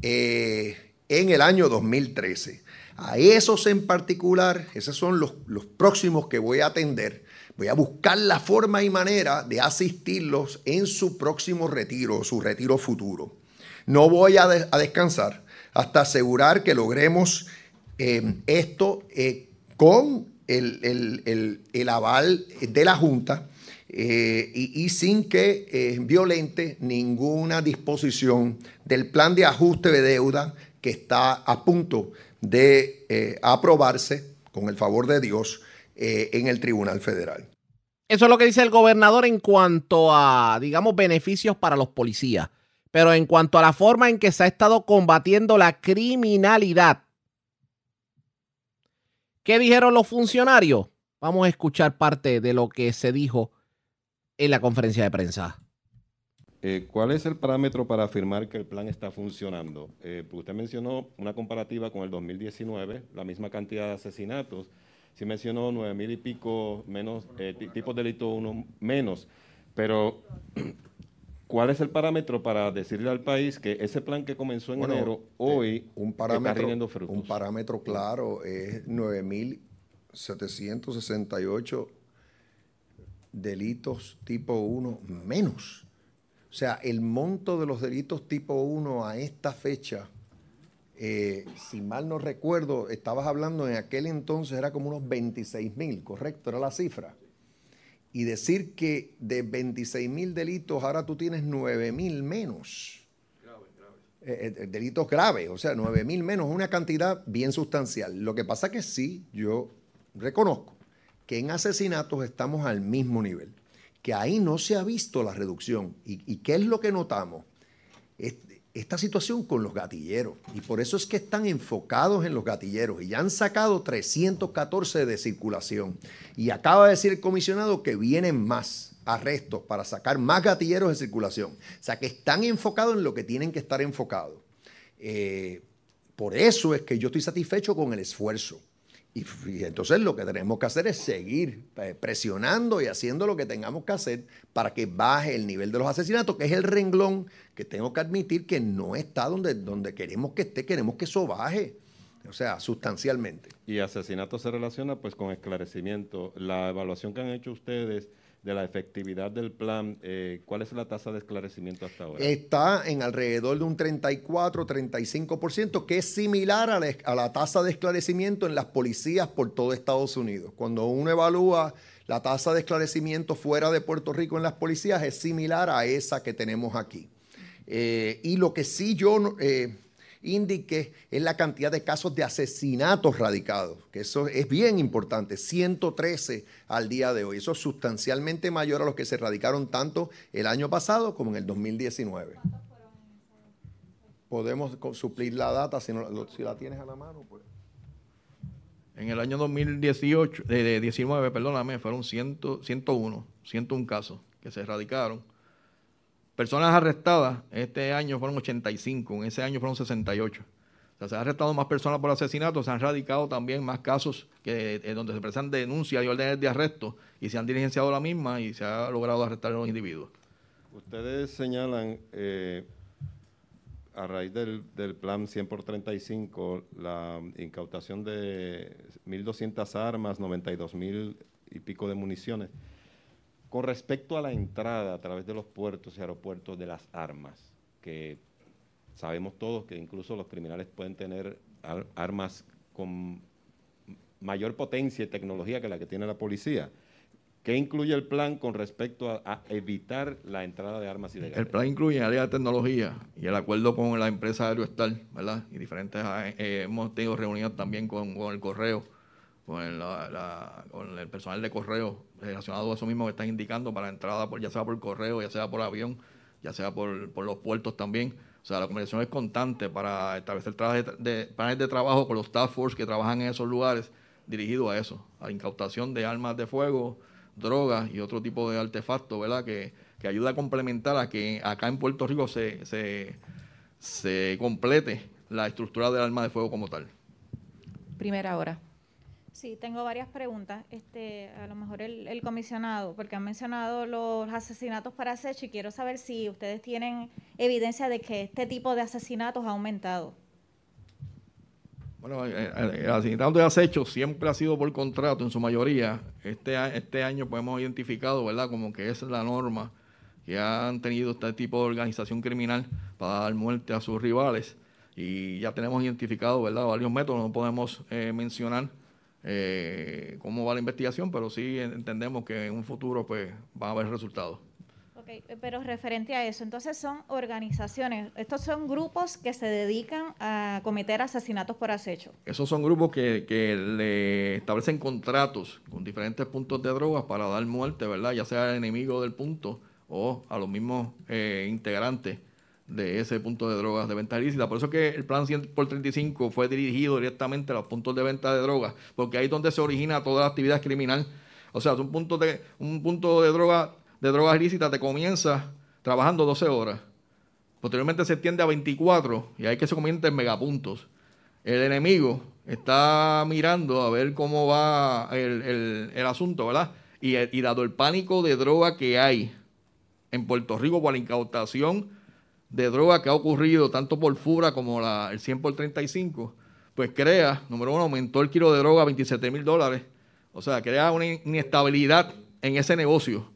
eh, en el año 2013. A esos en particular, esos son los, los próximos que voy a atender. Voy a buscar la forma y manera de asistirlos en su próximo retiro, su retiro futuro. No voy a, descansar hasta asegurar que logremos eh, esto eh, con el, aval de la Junta eh, y, sin que violente ninguna disposición del plan de ajuste de deuda que está a punto de aprobarse, con el favor de Dios, en el Tribunal Federal. Eso es lo que dice el gobernador en cuanto a, digamos, beneficios para los policías. Pero en cuanto a la forma en que se ha estado combatiendo la criminalidad, ¿qué dijeron los funcionarios? Vamos a escuchar parte de lo que se dijo en la conferencia de prensa. Eh, ¿Cuál es el parámetro para afirmar que el plan está funcionando? Eh, usted mencionó una comparativa con el 2019, la misma cantidad de asesinatos. Sí mencionó nueve mil y pico menos eh, tipos de delito uno menos, pero ¿Cuál es el parámetro para decirle al país que ese plan que comenzó en enero eh, hoy un parámetro, frutos? Un parámetro claro es 9.768 delitos tipo 1 menos. O sea, el monto de los delitos tipo 1 a esta fecha, eh, si mal no recuerdo, estabas hablando en aquel entonces era como unos 26 mil, ¿correcto? Era la cifra y decir que de 26 mil delitos ahora tú tienes 9 mil menos. Eh, eh, delitos graves, o sea, 9 mil menos, una cantidad bien sustancial. Lo que pasa que sí, yo reconozco que en asesinatos estamos al mismo nivel, que ahí no se ha visto la reducción. ¿Y, y qué es lo que notamos? Esta situación con los gatilleros. Y por eso es que están enfocados en los gatilleros y ya han sacado 314 de circulación. Y acaba de decir el comisionado que vienen más arrestos para sacar más gatilleros de circulación. O sea que están enfocados en lo que tienen que estar enfocados. Eh, por eso es que yo estoy satisfecho con el esfuerzo. Y, entonces lo que tenemos que hacer es seguir eh, presionando y haciendo lo que tengamos que hacer para que baje el nivel de los asesinatos, que es el renglón que tengo que admitir que no está donde, donde queremos que esté, queremos que eso baje. O sea, sustancialmente. Y asesinato se relaciona pues con esclarecimiento. La evaluación que han hecho ustedes de la efectividad del plan, eh, ¿cuál es la tasa de esclarecimiento hasta ahora? Está en alrededor de un 34-35%, que es similar a la, tasa de esclarecimiento en las policías por todo Estados Unidos. Cuando uno evalúa la tasa de esclarecimiento fuera de Puerto Rico en las policías, es similar a esa que tenemos aquí. Eh, y lo que sí yo... Eh, indique es la cantidad de casos de asesinatos radicados, que eso es bien importante, 113 al día de hoy. Eso es sustancialmente mayor a los que se radicaron tanto el año pasado como en el 2019. podemos suplir la data, si, no, si la tienes a la mano, pues. En el año 2018, de, de 19, perdóname, fueron 100, 101, 101 casos que se erradicaron. Personas arrestadas, este año fueron 85, en ese año fueron 68. O sea, se han arrestado más personas por asesinato, se han radicado también más casos que, eh, donde se presentan denuncias y órdenes de arresto y se han diligenciado la misma y se ha logrado arrestar a los individuos. Ustedes señalan, eh, a raíz del, del plan 100 por 35, la incautación de 1.200 armas, 92.000 y pico de municiones. Con respecto a la entrada a través de los puertos y aeropuertos de las armas, que sabemos todos que incluso los criminales pueden tener ar- armas con mayor potencia y tecnología que la que tiene la policía. ¿Qué incluye el plan con respecto a, evitar la entrada de armas ilegales? El plan incluye área de tecnología y el acuerdo con la empresa Aeroestar, ¿verdad? Y diferentes, eh, hemos tenido reuniones también con el correo, con la- la- con el personal de correo relacionado a eso mismo que están indicando para entrada, por, ya sea por correo, ya sea por avión, ya sea por, por los puertos también. O sea, la conversación es constante para establecer de, de- planes de trabajo con los task force que trabajan en esos lugares dirigido a eso, a la incautación de armas de fuego, drogas y otro tipo de artefactos, ¿verdad? Que, que ayuda a complementar a que acá en Puerto Rico se, se, se complete la estructura del arma de fuego como tal. Primera hora. Sí, tengo varias preguntas. Este, a lo mejor el, el comisionado, porque han mencionado los asesinatos para acecho y quiero saber si ustedes tienen evidencia de que este tipo de asesinatos ha aumentado. Bueno, eh, eh, el asesinato de acecho siempre ha sido por contrato en su mayoría. Este, este año pues hemos identificado, ¿verdad?, como que esa es la norma que han tenido este tipo de organización criminal para dar muerte a sus rivales. Y ya tenemos identificado, ¿verdad?, varios métodos. No podemos eh, mencionar eh, cómo va la investigación, pero sí entendemos que en un futuro pues va a haber resultados. Ok, eh, pero referente a eso, entonces son organizaciones, estos son grupos que se dedican a cometer asesinatos por acecho. Esos son grupos que, que le establecen contratos con diferentes puntos de drogas para dar muerte, ¿verdad? Ya sea al enemigo del punto o a los mismos eh, integrantes de ese punto de drogas de venta ilícita. Por eso que el plan 100 por 35 fue dirigido directamente a los puntos de venta de drogas, porque ahí es donde se origina toda la actividad criminal. O sea, un punto de, un punto de droga de drogas ilícitas te comienza trabajando 12 horas. Posteriormente se extiende a 24 y ahí que se convierte en megapuntos. El enemigo está mirando a ver cómo va el, el- el asunto, ¿verdad? Y, y dado el pánico de droga que hay en Puerto Rico por la incautación de droga que ha ocurrido tanto por FURA como la, el 100 por 35, pues crea, número uno, aumentó el kilo de droga a 27 mil dólares. O sea, crea una inestabilidad en ese negocio.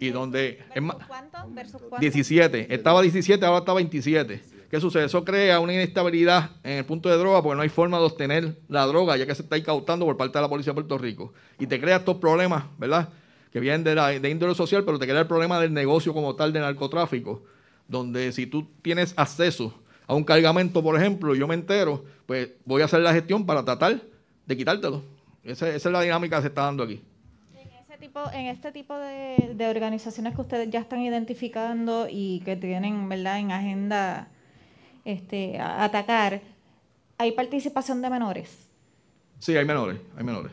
Y donde es más, ¿Cuánto versus cuánto? 17. Estaba 17, ahora está 27. ¿Qué sucede? Eso crea una inestabilidad en el punto de droga porque no hay forma de obtener la droga ya que se está incautando por parte de la Policía de Puerto Rico. Y te crea estos problemas, ¿verdad? Que vienen de, la, de índole social, pero te crea el problema del negocio como tal de narcotráfico. Donde si tú tienes acceso a un cargamento, por ejemplo, y yo me entero, pues voy a hacer la gestión para tratar de quitártelo. Esa, esa es la dinámica que se está dando aquí. Ese tipo, en este tipo de, de organizaciones que ustedes ya están identificando y que tienen, ¿verdad?, en agenda este, a- atacar, ¿hay participación de menores? Sí, hay menores, hay menores.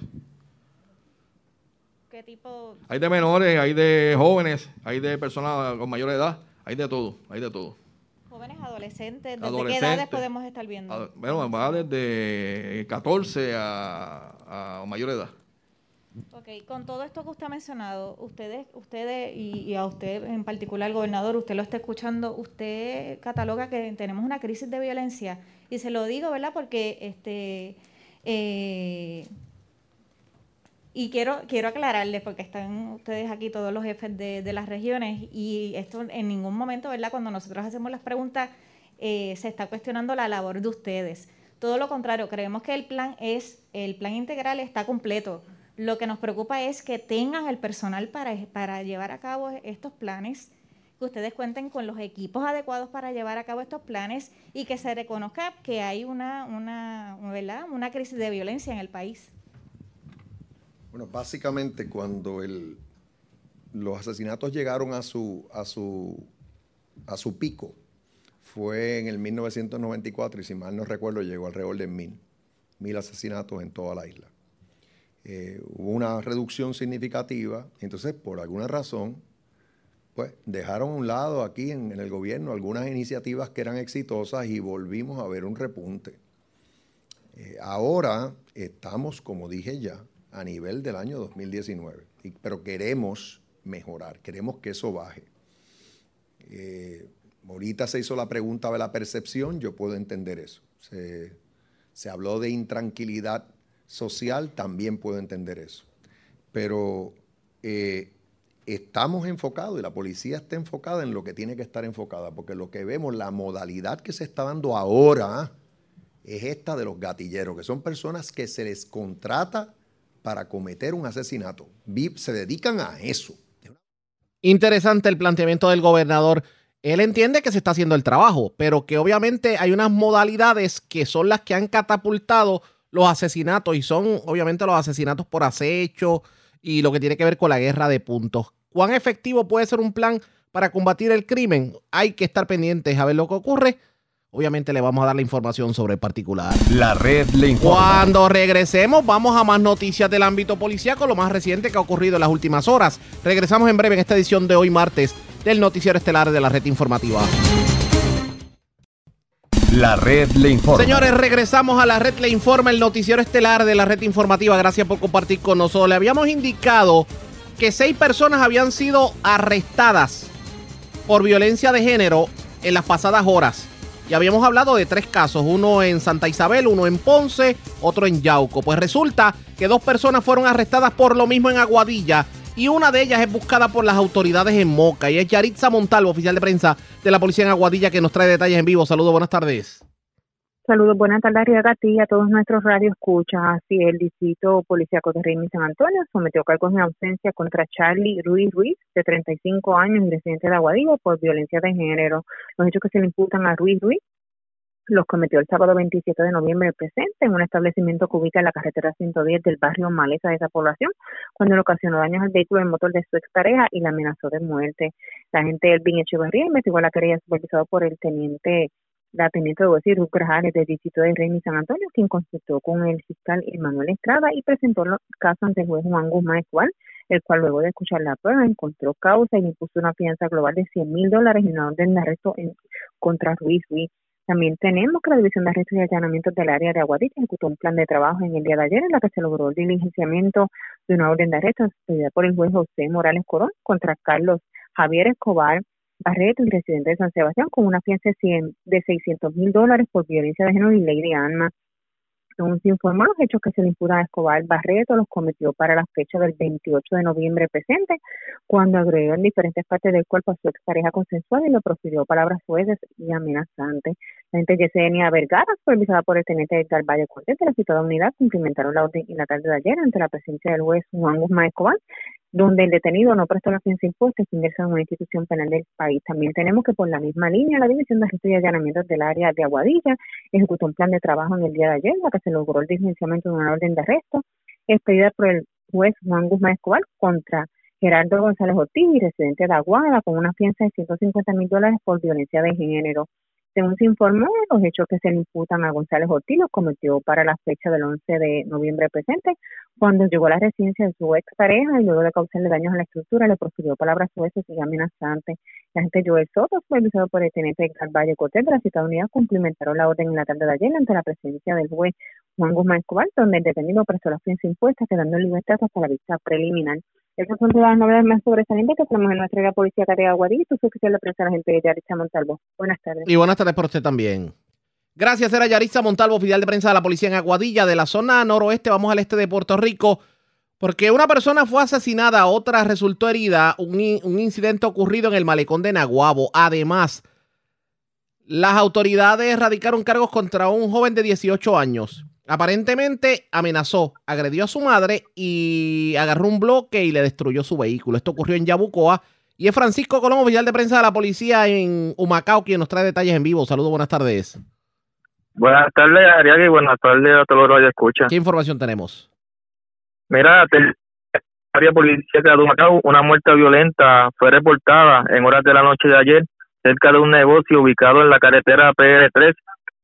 ¿Qué tipo? Hay de menores, hay de jóvenes, hay de personas con mayor edad, hay de todo, hay de todo. Jóvenes, adolescentes, ¿desde qué edades podemos estar viendo? A- Bueno, va desde 14 a, a mayor edad. Ok, con todo esto que usted ha mencionado, ustedes, ustedes y, y a usted en particular, gobernador, usted lo está escuchando, usted cataloga que tenemos una crisis de violencia y se lo digo, ¿verdad? Porque este eh, y quiero quiero aclararles porque están ustedes aquí todos los jefes de, de las regiones y esto en ningún momento, ¿verdad? Cuando nosotros hacemos las preguntas eh, se está cuestionando la labor de ustedes. Todo lo contrario, creemos que el plan es el plan integral está completo. Lo que nos preocupa es que tengan el personal para, para llevar a cabo estos planes, que ustedes cuenten con los equipos adecuados para llevar a cabo estos planes y que se reconozca que hay una, una, ¿verdad? una crisis de violencia en el país. Bueno, básicamente cuando los asesinatos llegaron a su, a su, a su pico fue en el 1994 y si mal no recuerdo llegó alrededor de mil, mil asesinatos en toda la isla. Eh, hubo una reducción significativa, entonces por alguna razón, pues dejaron a un lado aquí en, en el gobierno algunas iniciativas que eran exitosas y volvimos a ver un repunte. Eh, ahora estamos, como dije ya, a nivel del año 2019, y- pero queremos mejorar, queremos que eso baje. Eh, ahorita se hizo la pregunta de la percepción, yo puedo entender eso. Se, se habló de intranquilidad social, también puedo entender eso. Pero eh, estamos enfocados y la policía está enfocada en lo que tiene que estar enfocada, porque lo que vemos, la modalidad que se está dando ahora es esta de los gatilleros, que son personas que se les contrata para cometer un asesinato. Se dedican a eso. Interesante el planteamiento del gobernador. Él entiende que se está haciendo el trabajo, pero que obviamente hay unas modalidades que son las que han catapultado los asesinatos y son obviamente los asesinatos por acecho y lo que tiene que ver con la guerra de puntos. ¿Cuán efectivo puede ser un plan para combatir el crimen? Hay que estar pendientes a ver lo que ocurre. Obviamente le vamos a dar la información sobre el particular. La red le informa. Cuando regresemos, vamos a más noticias del ámbito policíaco, lo más reciente que ha ocurrido en las últimas horas. Regresamos en breve en esta edición de hoy martes del noticiero estelar de la red informativa. La red le informa. Señores, regresamos a la red le informa, el noticiero estelar de la red informativa. Gracias por compartir con nosotros. Le habíamos indicado que seis personas habían sido arrestadas por violencia de género en las pasadas horas. Y habíamos hablado de tres casos, uno en Santa Isabel, uno en Ponce, otro en Yauco. Pues resulta que dos personas fueron arrestadas por lo mismo en Aguadilla y una de ellas es buscada por las autoridades en Moca. Y es Yaritza Montalvo, oficial de prensa de la policía en Aguadilla, que nos trae detalles en vivo. Saludos, buenas tardes. Saludos, buenas tardes, Arriaga, a ti y a todos nuestros radioescuchas. Así, el distrito policíaco de Reymi San Antonio sometió cargos de ausencia contra Charlie Ruiz Ruiz, de 35 años y residente de Aguadilla, por violencia de género. Los hechos que se le imputan a Ruiz Ruiz los cometió el sábado 27 de noviembre presente en un establecimiento que ubica en la carretera 110 del barrio Maleza de esa población, cuando le ocasionó daños al vehículo del motor de su expareja y la amenazó de muerte. La agente Elvin Echeverría investigó la querella supervisada por el teniente la teniente de decir Ruth Grajales del distrito de Reymi San Antonio, quien consultó con el fiscal Emanuel Estrada y presentó el caso ante el juez Juan Guzmán Escual, el cual luego de escuchar la prueba encontró causa y impuso una fianza global de 100 mil dólares y una orden de arresto en, contra Ruiz Ruiz. También tenemos que la División de Arrestos y Allanamientos del área de Aguadilla ejecutó un plan de trabajo en el día de ayer en la que se logró el diligenciamiento de una orden de arresto por el juez José Morales Corón contra Carlos Javier Escobar Barreto, y residente de San Sebastián, con una fianza de, 100 de 600 mil dólares por violencia de género y ley de armas. Según se informó, los hechos que se le imputan a Escobar Barreto los cometió para la fecha del 28 de noviembre presente, cuando agredió en diferentes partes del cuerpo a su expareja consensual y le profirió palabras fuertes y amenazantes. La gente Yesenia Vergara, supervisada por el teniente Edgar Valle Cortés de la citada unidad, cumplimentaron la orden en la tarde de ayer ante la presencia del juez Juan Guzmán Escobar, donde el detenido no prestó la fianza impuesta y se ingresa en una institución penal del país. También tenemos que por la misma línea la División de Arrestos y Allanamientos del área de Aguadilla ejecutó un plan de trabajo en el día de ayer, en la que se logró el diligenciamiento de una orden de arresto expedida por el juez Juan Guzmán Escobar contra Gerardo González Ortiz, residente de Aguada, con una fianza de 150 mil dólares por violencia de género. Según se informó, los hechos que se le imputan a González Ortiz los cometió para la fecha del 11 de noviembre presente, cuando llegó a la residencia de su ex pareja y luego de causarle daños a la estructura le profirió palabras sueces y amenazantes. La agente Joel Soto, supervisado por el teniente Edgar Valle Cortés de la citada unidad, cumplimentaron la orden en la tarde de ayer ante la presencia del juez Juan Guzmán Escobar, donde el detenido prestó la fianza impuesta, quedando en libertad hasta la vista preliminar. Esas son todas las novedades más sobresalientes que tenemos en nuestra área policía de Aguadilla y su oficial de prensa, la gente de Yaritza Montalvo. Buenas tardes. Y buenas tardes para usted también. Gracias, era Yaritza Montalvo, oficial de prensa de la policía en Aguadilla, de la zona noroeste. Vamos al este de Puerto Rico, porque una persona fue asesinada, otra resultó herida. Un, incidente ocurrido en el malecón de Naguabo. Además, las autoridades radicaron cargos contra un joven de 18 años. Aparentemente amenazó, agredió a su madre y agarró un bloque y le destruyó su vehículo. Esto ocurrió en Yabucoa. Y es Francisco Colón, oficial de prensa de la policía en Humacao, quien nos trae detalles en vivo. Saludos, buenas tardes. Buenas tardes, Ariel, y buenas tardes a todos los que escuchan. ¿Qué información tenemos? Mira, área policía de Humacao, una muerte violenta fue reportada en horas de la noche de ayer cerca de un negocio ubicado en la carretera PR3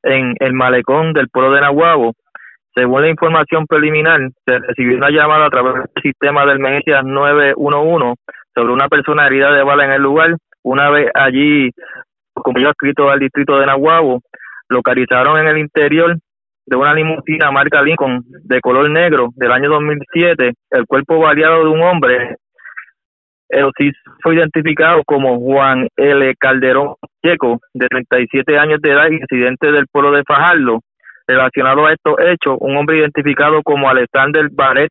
en el malecón del pueblo de Nahuabo. Según la información preliminar, se recibió una llamada a través del sistema de emergencias 911 sobre una persona herida de bala en el lugar. Una vez allí, como yo escrito al distrito de Nahuabo, localizaron en el interior de una limusina marca Lincoln de color negro del año 2007 el cuerpo variado de un hombre el sí fue identificado como Juan L. Calderón Checo, de 37 años de edad y residente del pueblo de Fajardo. Relacionado a estos hechos, un hombre identificado como Alexander Barret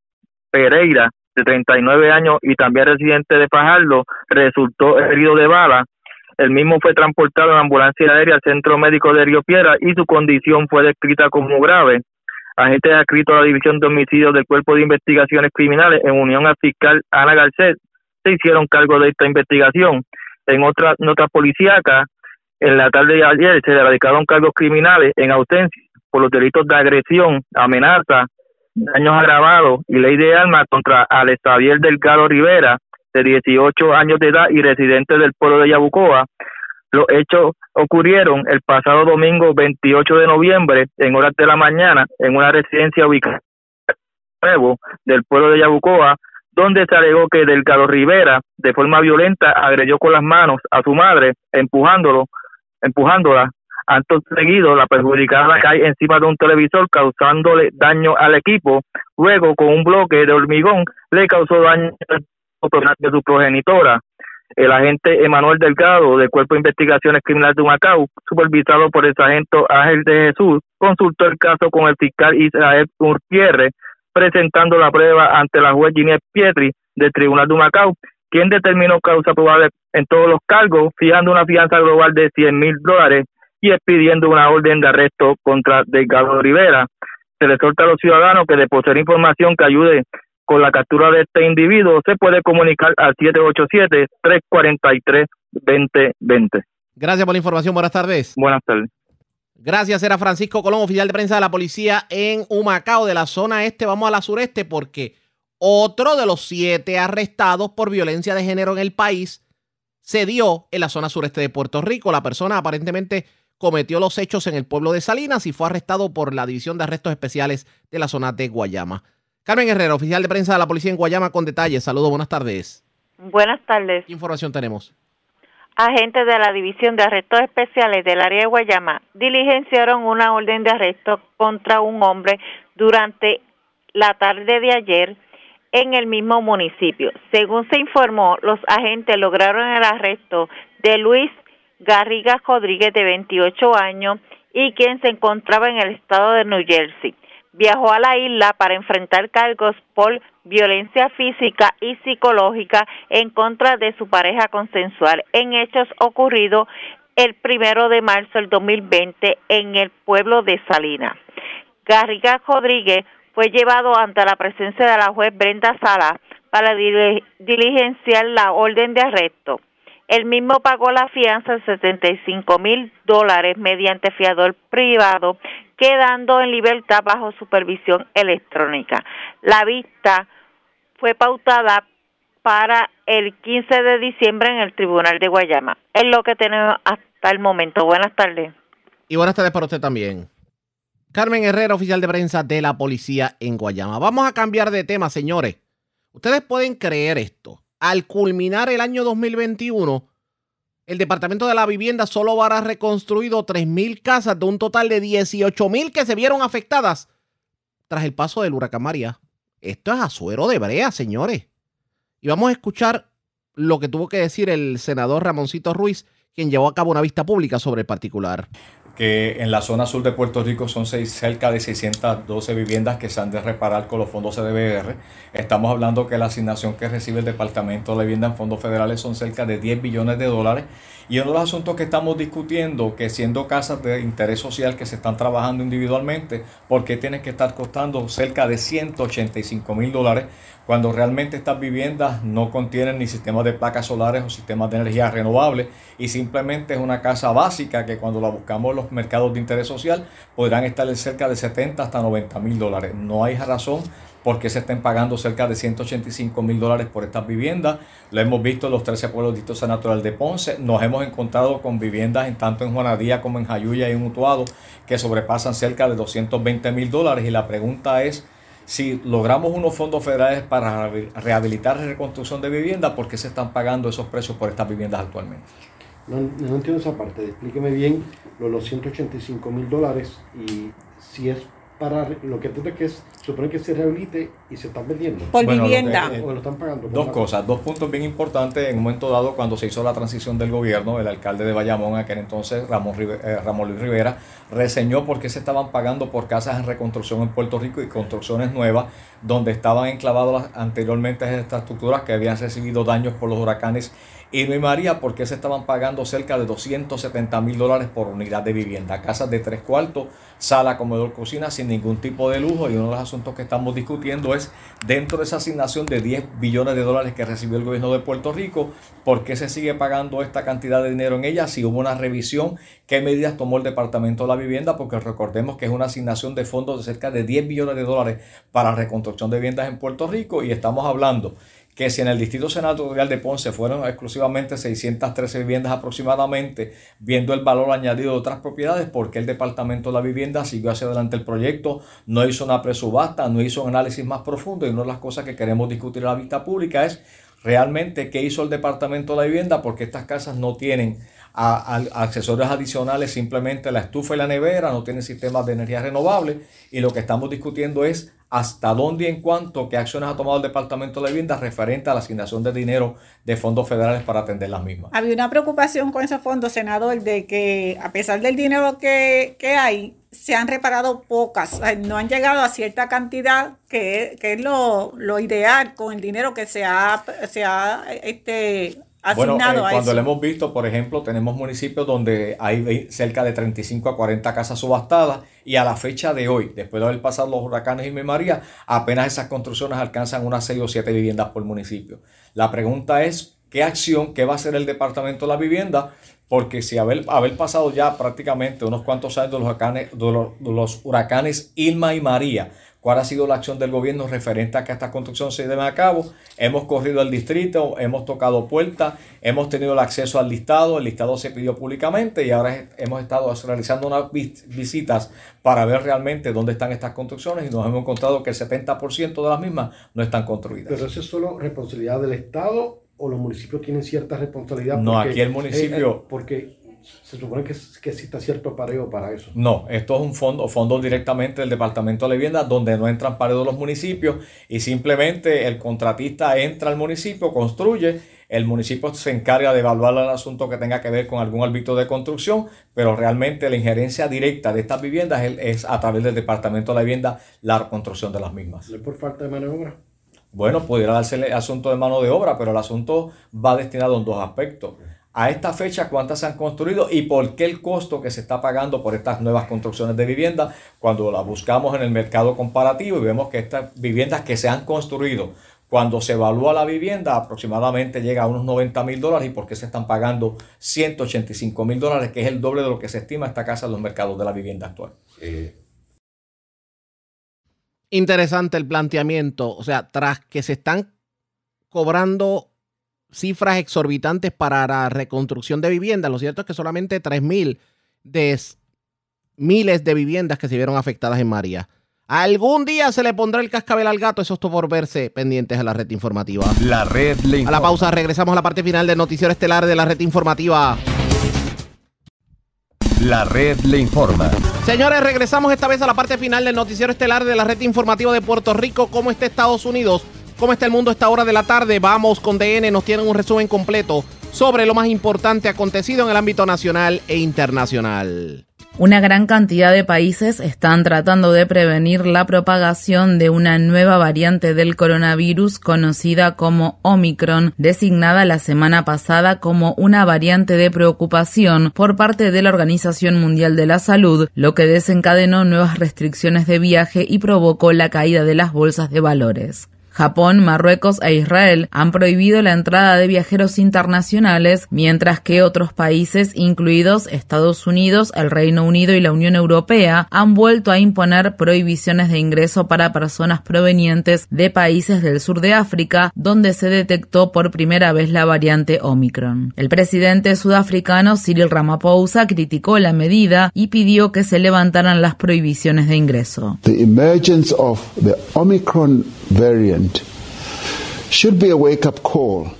Pereira, de 39 años y también residente de Fajardo, resultó herido de bala. El mismo fue transportado en ambulancia aérea al Centro Médico de Río Piedra y su condición fue descrita como grave. Agentes adscritos a la División de Homicidios del Cuerpo de Investigaciones Criminales, en unión al fiscal Ana Garcet, se hicieron cargo de esta investigación. En otra nota policíaca, en la tarde de ayer se le radicaron cargos criminales en ausencia por los delitos de agresión, amenaza, daños agravados y ley de armas contra Alex Delgado Rivera, de 18 años de edad y residente del pueblo de Yabucoa. Los hechos ocurrieron el pasado domingo 28 de noviembre en horas de la mañana en una residencia ubicada nuevo del pueblo de Yabucoa, donde se alegó que Delgado Rivera, de forma violenta, agredió con las manos a su madre, empujándolo, empujándola. Antes seguido, la perjudicada cae encima de un televisor, causándole daño al equipo. Luego, con un bloque de hormigón, le causó daño de su progenitora. El agente Emanuel Delgado, del Cuerpo de Investigaciones Criminales de Macao, supervisado por el sargento Ángel de Jesús, consultó el caso con el fiscal Israel Urpierre, presentando la prueba ante la juez Ginés Pietri del Tribunal de Macao, quien determinó causa probable en todos los cargos, fijando una fianza global de 100 mil dólares y expidiendo una orden de arresto contra Delgado Rivera. Se le exhorta a los ciudadanos que de poseer información que ayude con la captura de este individuo, se puede comunicar al 787-343-2020. Gracias por la información. Buenas tardes. Buenas tardes. Gracias, era Francisco Colón, oficial de prensa de la policía en Humacao, de la zona este. Vamos a la sureste porque otro de los siete arrestados por violencia de género en el país se dio en la zona sureste de Puerto Rico. La persona aparentemente cometió los hechos en el pueblo de Salinas y fue arrestado por la División de Arrestos Especiales de la zona de Guayama. Carmen Herrera, oficial de prensa de la policía en Guayama, con detalles. Saludos, buenas tardes. Buenas tardes. ¿Qué información tenemos? Agentes de la División de Arrestos Especiales del área de Guayama diligenciaron una orden de arresto contra un hombre durante la tarde de ayer en el mismo municipio. Según se informó, los agentes lograron el arresto de Luis Garriga Rodríguez, de 28 años, y quien se encontraba en el estado de New Jersey. Viajó a la isla para enfrentar cargos por violencia física y psicológica en contra de su pareja consensual en hechos ocurridos el primero de marzo del 2020 en el pueblo de Salinas. Garriga Rodríguez fue llevado ante la presencia de la juez Brenda Sala para diligenciar la orden de arresto. El mismo pagó la fianza de 75 mil dólares mediante fiador privado, quedando en libertad bajo supervisión electrónica. La vista fue pautada para el 15 de diciembre en el Tribunal de Guayama. Es lo que tenemos hasta el momento. Buenas tardes. Y buenas tardes para usted también. Carmen Herrera, oficial de prensa de la policía en Guayama. Vamos a cambiar de tema, señores. Ustedes pueden creer esto. Al culminar el año 2021, el Departamento de la Vivienda solo habrá reconstruido 3.000 casas de un total de 18.000 que se vieron afectadas tras el paso del huracán María. Esto es azuero de brea, señores. Y vamos a escuchar lo que tuvo que decir el senador Ramoncito Ruiz, quien llevó a cabo una vista pública sobre el particular que en la zona sur de Puerto Rico son cerca de 612 viviendas que se han de reparar con los fondos CDBR. Estamos hablando que la asignación que recibe el Departamento de Vivienda en fondos federales son cerca de 10 billones de dólares. Y uno de los asuntos que estamos discutiendo, que siendo casas de interés social que se están trabajando individualmente, ¿por qué tienen que estar costando cerca de 185 mil dólares? cuando realmente estas viviendas no contienen ni sistemas de placas solares o sistemas de energía renovable y simplemente es una casa básica que cuando la buscamos en los mercados de interés social podrán estar en cerca de 70 hasta 90 mil dólares. No hay razón por qué se estén pagando cerca de 185 mil dólares por estas viviendas. Lo hemos visto en los 13 pueblos distritos natural de Ponce. Nos hemos encontrado con viviendas en tanto en Juanadía como en Jayuya y en Utuado que sobrepasan cerca de 220 mil dólares. Y la pregunta es si logramos unos fondos federales para rehabilitar y reconstrucción de viviendas, ¿por qué se están pagando esos precios por estas viviendas actualmente? No, entiendo esa parte. Explíqueme bien lo, los 185 mil dólares y si es para lo que entiendo que es, supone que se rehabilite y se están vendiendo. Por vivienda. o lo están pagando. Dos cosas, dos puntos bien importantes. En un momento dado, cuando se hizo la transición del gobierno, el alcalde de Bayamón, aquel entonces, Ramón, eh, Ramón Luis Rivera, reseñó por qué se estaban pagando por casas en reconstrucción en Puerto Rico y construcciones nuevas, donde estaban enclavadas anteriormente estas estructuras que habían recibido daños por los huracanes y no María porque se estaban pagando cerca de 270 mil dólares por unidad de vivienda. Casas de tres cuartos, sala, comedor, cocina sin ningún tipo de lujo. Y uno de los asuntos que estamos discutiendo es dentro de esa asignación de 10 billones de dólares que recibió el gobierno de Puerto Rico, ¿por qué se sigue pagando esta cantidad de dinero en ella? Si hubo una revisión, ¿qué medidas tomó el Departamento de la Vivienda? Porque recordemos que es una asignación de fondos de cerca de 10 billones de dólares para reconstrucción de viviendas en Puerto Rico y estamos hablando que si en el Distrito Senatorial de Ponce fueron exclusivamente 613 viviendas aproximadamente, viendo el valor añadido de otras propiedades, porque el Departamento de la Vivienda siguió hacia adelante el proyecto, no hizo una presubasta, no hizo un análisis más profundo y una de las cosas que queremos discutir a la vista pública es realmente qué hizo el Departamento de la Vivienda, porque estas casas no tienen accesorios adicionales, simplemente la estufa y la nevera, no tienen sistemas de energía renovable y lo que estamos discutiendo es hasta dónde y en cuánto, qué acciones ha tomado el Departamento de Vivienda referente a la asignación de dinero de fondos federales para atender las mismas. Había una preocupación con ese fondo, senador, de que a pesar del dinero que, hay, se han reparado pocas, no han llegado a cierta cantidad que, es lo, lo, ideal con el dinero que se ha, se ha este, bueno, eh, cuando lo hemos visto, por ejemplo, tenemos municipios donde hay cerca de 35 a 40 casas subastadas y a la fecha de hoy, después de haber pasado los huracanes y María, apenas esas construcciones alcanzan unas 6 o 7 viviendas por municipio. La pregunta es, ¿qué acción, qué va a hacer el Departamento de la Vivienda? Porque si haber, haber pasado ya prácticamente unos cuantos años de los huracanes, de los huracanes Irma y María, cuál ha sido la acción del gobierno referente a que esta construcción se lleve a cabo. Hemos corrido al distrito, hemos tocado puertas, hemos tenido el acceso al listado, el listado se pidió públicamente y ahora hemos estado realizando unas visitas para ver realmente dónde están estas construcciones y nos hemos encontrado que el 70% de las mismas no están construidas. Pero eso es solo responsabilidad del Estado o los municipios tienen cierta responsabilidad. no, aquí el municipio... Eh, porque se supone que, que exista cierto pareo para eso. No, esto es un fondo, fondo directamente del Departamento de la Vivienda, donde no entran pareos de los municipios y simplemente el contratista entra al municipio, construye, el municipio se encarga de evaluar el asunto que tenga que ver con algún ámbito de construcción, pero realmente la injerencia directa de estas viviendas es, a través del Departamento de la Vivienda la construcción de las mismas. ¿No es por falta de mano de obra? Bueno, pudiera darse el asunto de mano de obra, pero el asunto va destinado en dos aspectos a esta fecha cuántas se han construido y por qué el costo que se está pagando por estas nuevas construcciones de vivienda cuando las buscamos en el mercado comparativo y vemos que estas viviendas que se han construido cuando se evalúa la vivienda aproximadamente llega a unos 90 mil dólares y por qué se están pagando 185 mil dólares que es el doble de lo que se estima esta casa en los mercados de la vivienda actual. Interesante el planteamiento, o sea, tras que se están cobrando cifras exorbitantes para la reconstrucción de viviendas. Lo cierto es que solamente 3.000 de miles de viviendas que se vieron afectadas en María. Algún día se le pondrá el cascabel al gato, eso es todo por verse pendientes a la red informativa. La red le A la pausa, regresamos a la parte final del noticiero estelar de la red informativa. La red le informa. Señores, regresamos esta vez a la parte final del noticiero estelar de la red informativa de Puerto Rico. ¿Cómo está Estados Unidos? ¿Cómo está el mundo a esta hora de la tarde? Vamos con DN, nos tienen un resumen completo sobre lo más importante acontecido en el ámbito nacional e internacional. Una gran cantidad de países están tratando de prevenir la propagación de una nueva variante del coronavirus conocida como Omicron, designada la semana pasada como una variante de preocupación por parte de la Organización Mundial de la Salud, lo que desencadenó nuevas restricciones de viaje y provocó la caída de las bolsas de valores. Japón, Marruecos e Israel han prohibido la entrada de viajeros internacionales, mientras que otros países, incluidos Estados Unidos, el Reino Unido y la Unión Europea, han vuelto a imponer prohibiciones de ingreso para personas provenientes de países del sur de África, donde se detectó por primera vez la variante Omicron. El presidente sudafricano Cyril Ramaphosa criticó la medida y pidió que se levantaran las prohibiciones de ingreso. Variant. Should be a wake-up call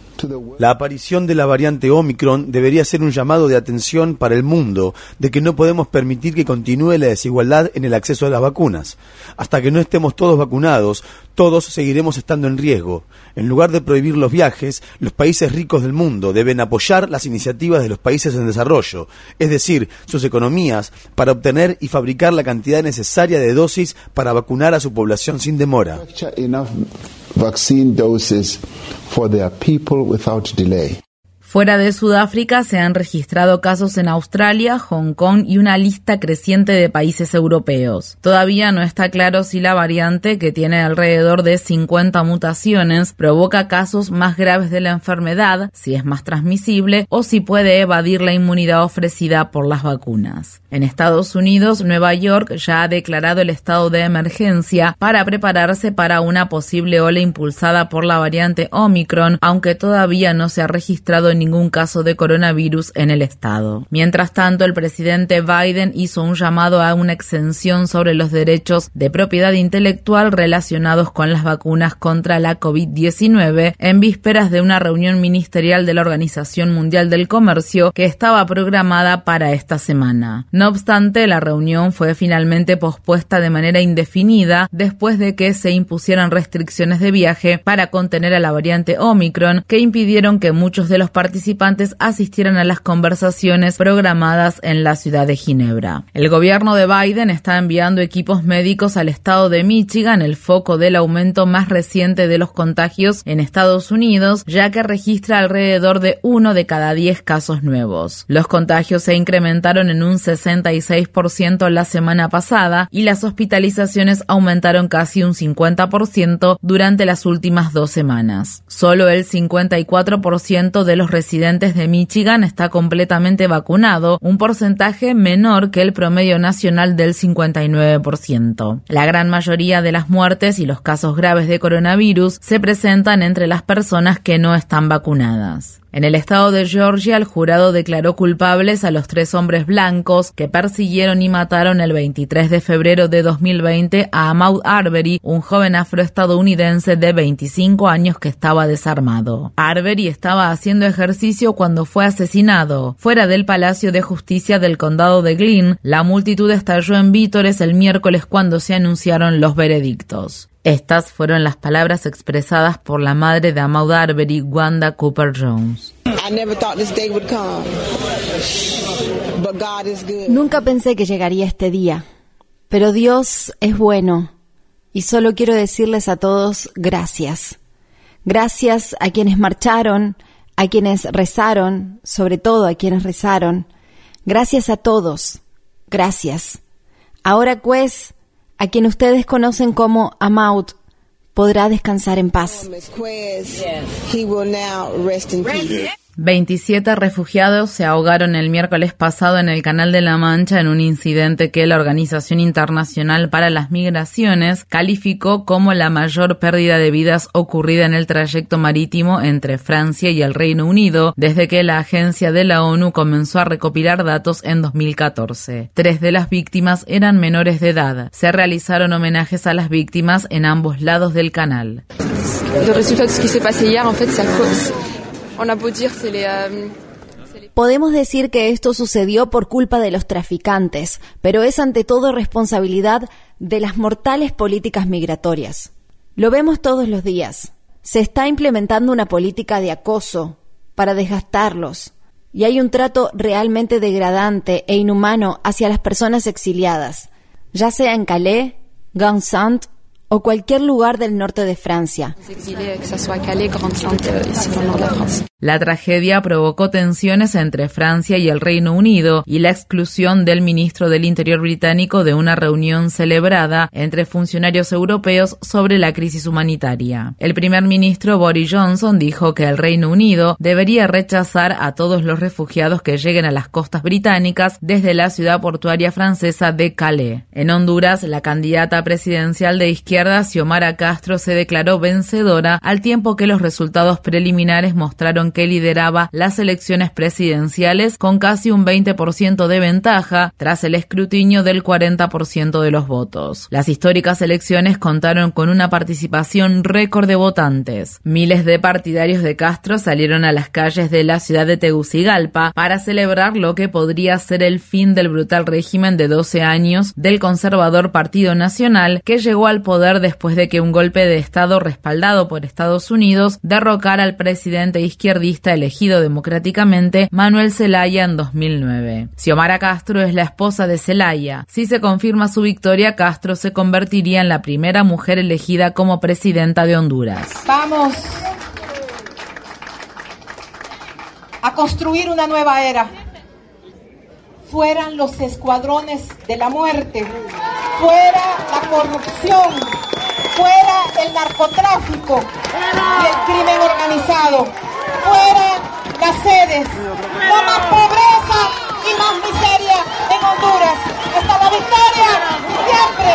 La aparición de la variante Omicron debería ser un llamado de atención para el mundo de que no podemos permitir que continúe la desigualdad en el acceso a las vacunas. Hasta que no estemos todos vacunados, todos seguiremos estando en riesgo. En lugar de prohibir los viajes, los países ricos del mundo deben apoyar las iniciativas de los países en desarrollo, es decir, sus economías, para obtener y fabricar la cantidad necesaria de dosis para vacunar a su población sin demora. Vaccine doses for their people without delay. Fuera de Sudáfrica se han registrado casos en Australia, Hong Kong y una lista creciente de países europeos. Todavía no está claro si la variante, que tiene alrededor de 50 mutaciones, provoca casos más graves de la enfermedad, si es más transmisible o si puede evadir la inmunidad ofrecida por las vacunas. En Estados Unidos, Nueva York ya ha declarado el estado de emergencia para prepararse para una posible ola impulsada por la variante Omicron, aunque todavía no se ha registrado ningún caso de coronavirus en el estado. Mientras tanto, el presidente Biden hizo un llamado a una exención sobre los derechos de propiedad intelectual relacionados con las vacunas contra la COVID-19 en vísperas de una reunión ministerial de la Organización Mundial del Comercio que estaba programada para esta semana. No obstante, la reunión fue finalmente pospuesta de manera indefinida después de que se impusieran restricciones de viaje para contener a la variante Omicron que impidieron que muchos de los participantes asistieran a las conversaciones programadas en la ciudad de Ginebra. El gobierno de Biden está enviando equipos médicos al estado de Michigan, el foco del aumento más reciente de los contagios en Estados Unidos, ya que registra alrededor de uno de cada diez casos nuevos. Los contagios se incrementaron en un 66% la semana pasada y las hospitalizaciones aumentaron casi un 50% durante las últimas dos semanas. Solo el 54% de los residentes de Michigan está completamente vacunado, un porcentaje menor que el promedio nacional del 59%. La gran mayoría de las muertes y los casos graves de coronavirus se presentan entre las personas que no están vacunadas. En el estado de Georgia, el jurado declaró culpables a los tres hombres blancos que persiguieron y mataron el 23 de febrero de 2020 a Ahmaud Arbery, un joven afroestadounidense de 25 años que estaba desarmado. Arbery estaba haciendo ejercicio cuando fue asesinado. Fuera del Palacio de Justicia del condado de Glynn, la multitud estalló en vítores el miércoles cuando se anunciaron los veredictos. Estas fueron las palabras expresadas por la madre de Ahmaud Arbery, Wanda Cooper Jones. Nunca pensé que llegaría este día, pero Dios es bueno y solo quiero decirles a todos gracias. Gracias a quienes marcharon, a quienes rezaron, sobre todo a quienes rezaron. Gracias a todos. Gracias. Ahora, pues, a quien ustedes conocen como Amaut, podrá descansar en paz. 27 refugiados se ahogaron el miércoles pasado en el Canal de la Mancha en un incidente que la Organización Internacional para las Migraciones calificó como la mayor pérdida de vidas ocurrida en el trayecto marítimo entre Francia y el Reino Unido desde que la agencia de la ONU comenzó a recopilar datos en 2014. Tres de las víctimas eran menores de edad. Se realizaron homenajes a las víctimas en ambos lados del canal. Podemos decir que esto sucedió por culpa de los traficantes, pero es ante todo responsabilidad de las mortales políticas migratorias. Lo vemos todos los días. Se está implementando una política de acoso para desgastarlos y hay un trato realmente degradante e inhumano hacia las personas exiliadas, ya sea en Calais, Gansant o cualquier lugar del norte de Francia. La tragedia provocó tensiones entre Francia y el Reino Unido y la exclusión del ministro del Interior británico de una reunión celebrada entre funcionarios europeos sobre la crisis humanitaria. El primer ministro Boris Johnson dijo que el Reino Unido debería rechazar a todos los refugiados que lleguen a las costas británicas desde la ciudad portuaria francesa de Calais. En Honduras, la candidata presidencial de izquierda, Xiomara Castro, se declaró vencedora al tiempo que los resultados preliminares mostraron que lideraba las elecciones presidenciales con casi un 20% de ventaja tras el escrutinio del 40% de los votos. Las históricas elecciones contaron con una participación récord de votantes. Miles de partidarios de Castro salieron a las calles de la ciudad de Tegucigalpa para celebrar lo que podría ser el fin del brutal régimen de 12 años del conservador Partido Nacional que llegó al poder después de que un golpe de Estado respaldado por Estados Unidos derrocara al presidente izquierdo elegido democráticamente Manuel Zelaya en 2009. Xiomara Castro es la esposa de Zelaya. Si se confirma su victoria, Castro se convertiría en la primera mujer elegida como presidenta de Honduras. Vamos a construir una nueva era. Fueran los escuadrones de la muerte, fuera la corrupción, fuera el narcotráfico y el crimen organizado fuera las sedes. No más pobreza y más miseria en Honduras. Hasta la victoria, siempre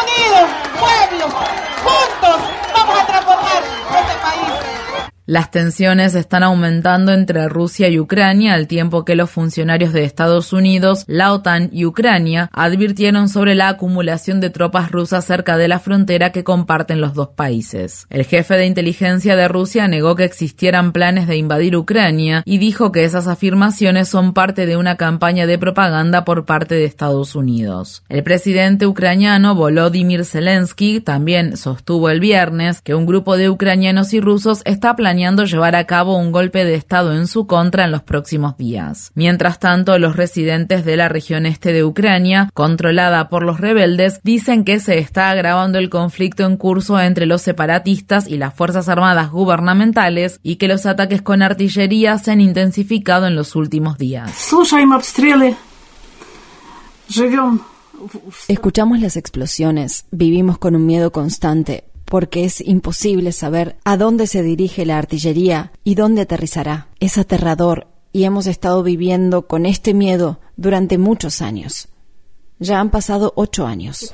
unidos, pueblos, juntos, vamos a transformar. Las tensiones están aumentando entre Rusia y Ucrania al tiempo que los funcionarios de Estados Unidos, la OTAN y Ucrania advirtieron sobre la acumulación de tropas rusas cerca de la frontera que comparten los dos países. El jefe de inteligencia de Rusia negó que existieran planes de invadir Ucrania y dijo que esas afirmaciones son parte de una campaña de propaganda por parte de Estados Unidos. El presidente ucraniano Volodymyr Zelensky también sostuvo el viernes que un grupo de ucranianos y rusos está planeando llevar a cabo un golpe de Estado en su contra en los próximos días. Mientras tanto, los residentes de la región este de Ucrania, controlada por los rebeldes, dicen que se está agravando el conflicto en curso entre los separatistas y las Fuerzas Armadas gubernamentales y que los ataques con artillería se han intensificado en los últimos días. Escuchamos las explosiones, vivimos con un miedo constante, porque es imposible saber a dónde se dirige la artillería y dónde aterrizará. Es aterrador y hemos estado viviendo con este miedo durante muchos años. Ya han pasado ocho años.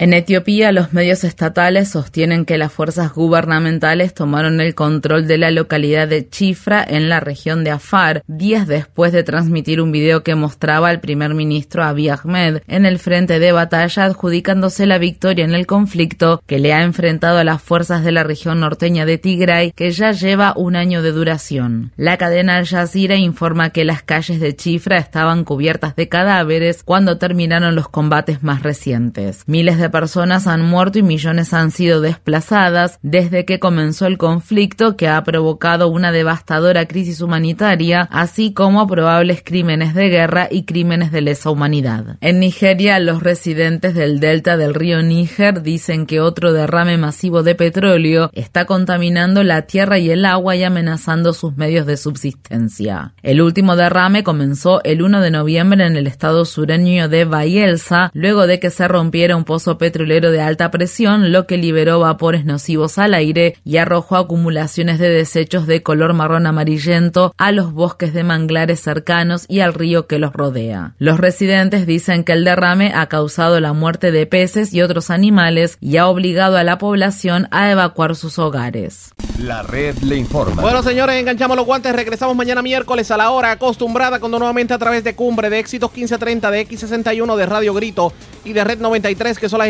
En Etiopía, los medios estatales sostienen que las fuerzas gubernamentales tomaron el control de la localidad de Chifra en la región de Afar, días después de transmitir un video que mostraba al primer ministro Abiy Ahmed en el frente de batalla adjudicándose la victoria en el conflicto que le ha enfrentado a las fuerzas de la región norteña de Tigray, que ya lleva un año de duración. La cadena Al Jazeera informa que las calles de Chifra estaban cubiertas de cadáveres cuando terminaron los combates más recientes. Miles personas han muerto y millones han sido desplazadas desde que comenzó el conflicto que ha provocado una devastadora crisis humanitaria, así como probables crímenes de guerra y crímenes de lesa humanidad. En Nigeria, los residentes del delta del río Níger dicen que otro derrame masivo de petróleo está contaminando la tierra y el agua y amenazando sus medios de subsistencia. El último derrame comenzó el 1 de noviembre en el estado sureño de Bayelsa, luego de que se rompiera un pozo petrolero de alta presión, lo que liberó vapores nocivos al aire y arrojó acumulaciones de desechos de color marrón amarillento a los bosques de manglares cercanos y al río que los rodea. Los residentes dicen que el derrame ha causado la muerte de peces y otros animales y ha obligado a la población a evacuar sus hogares. La red le informa. Bueno, señores, enganchamos los guantes. Regresamos mañana miércoles a la hora acostumbrada, cuando nuevamente a través de Cumbre, de Éxitos 1530, de X61, de Radio Grito y de Red 93, que son las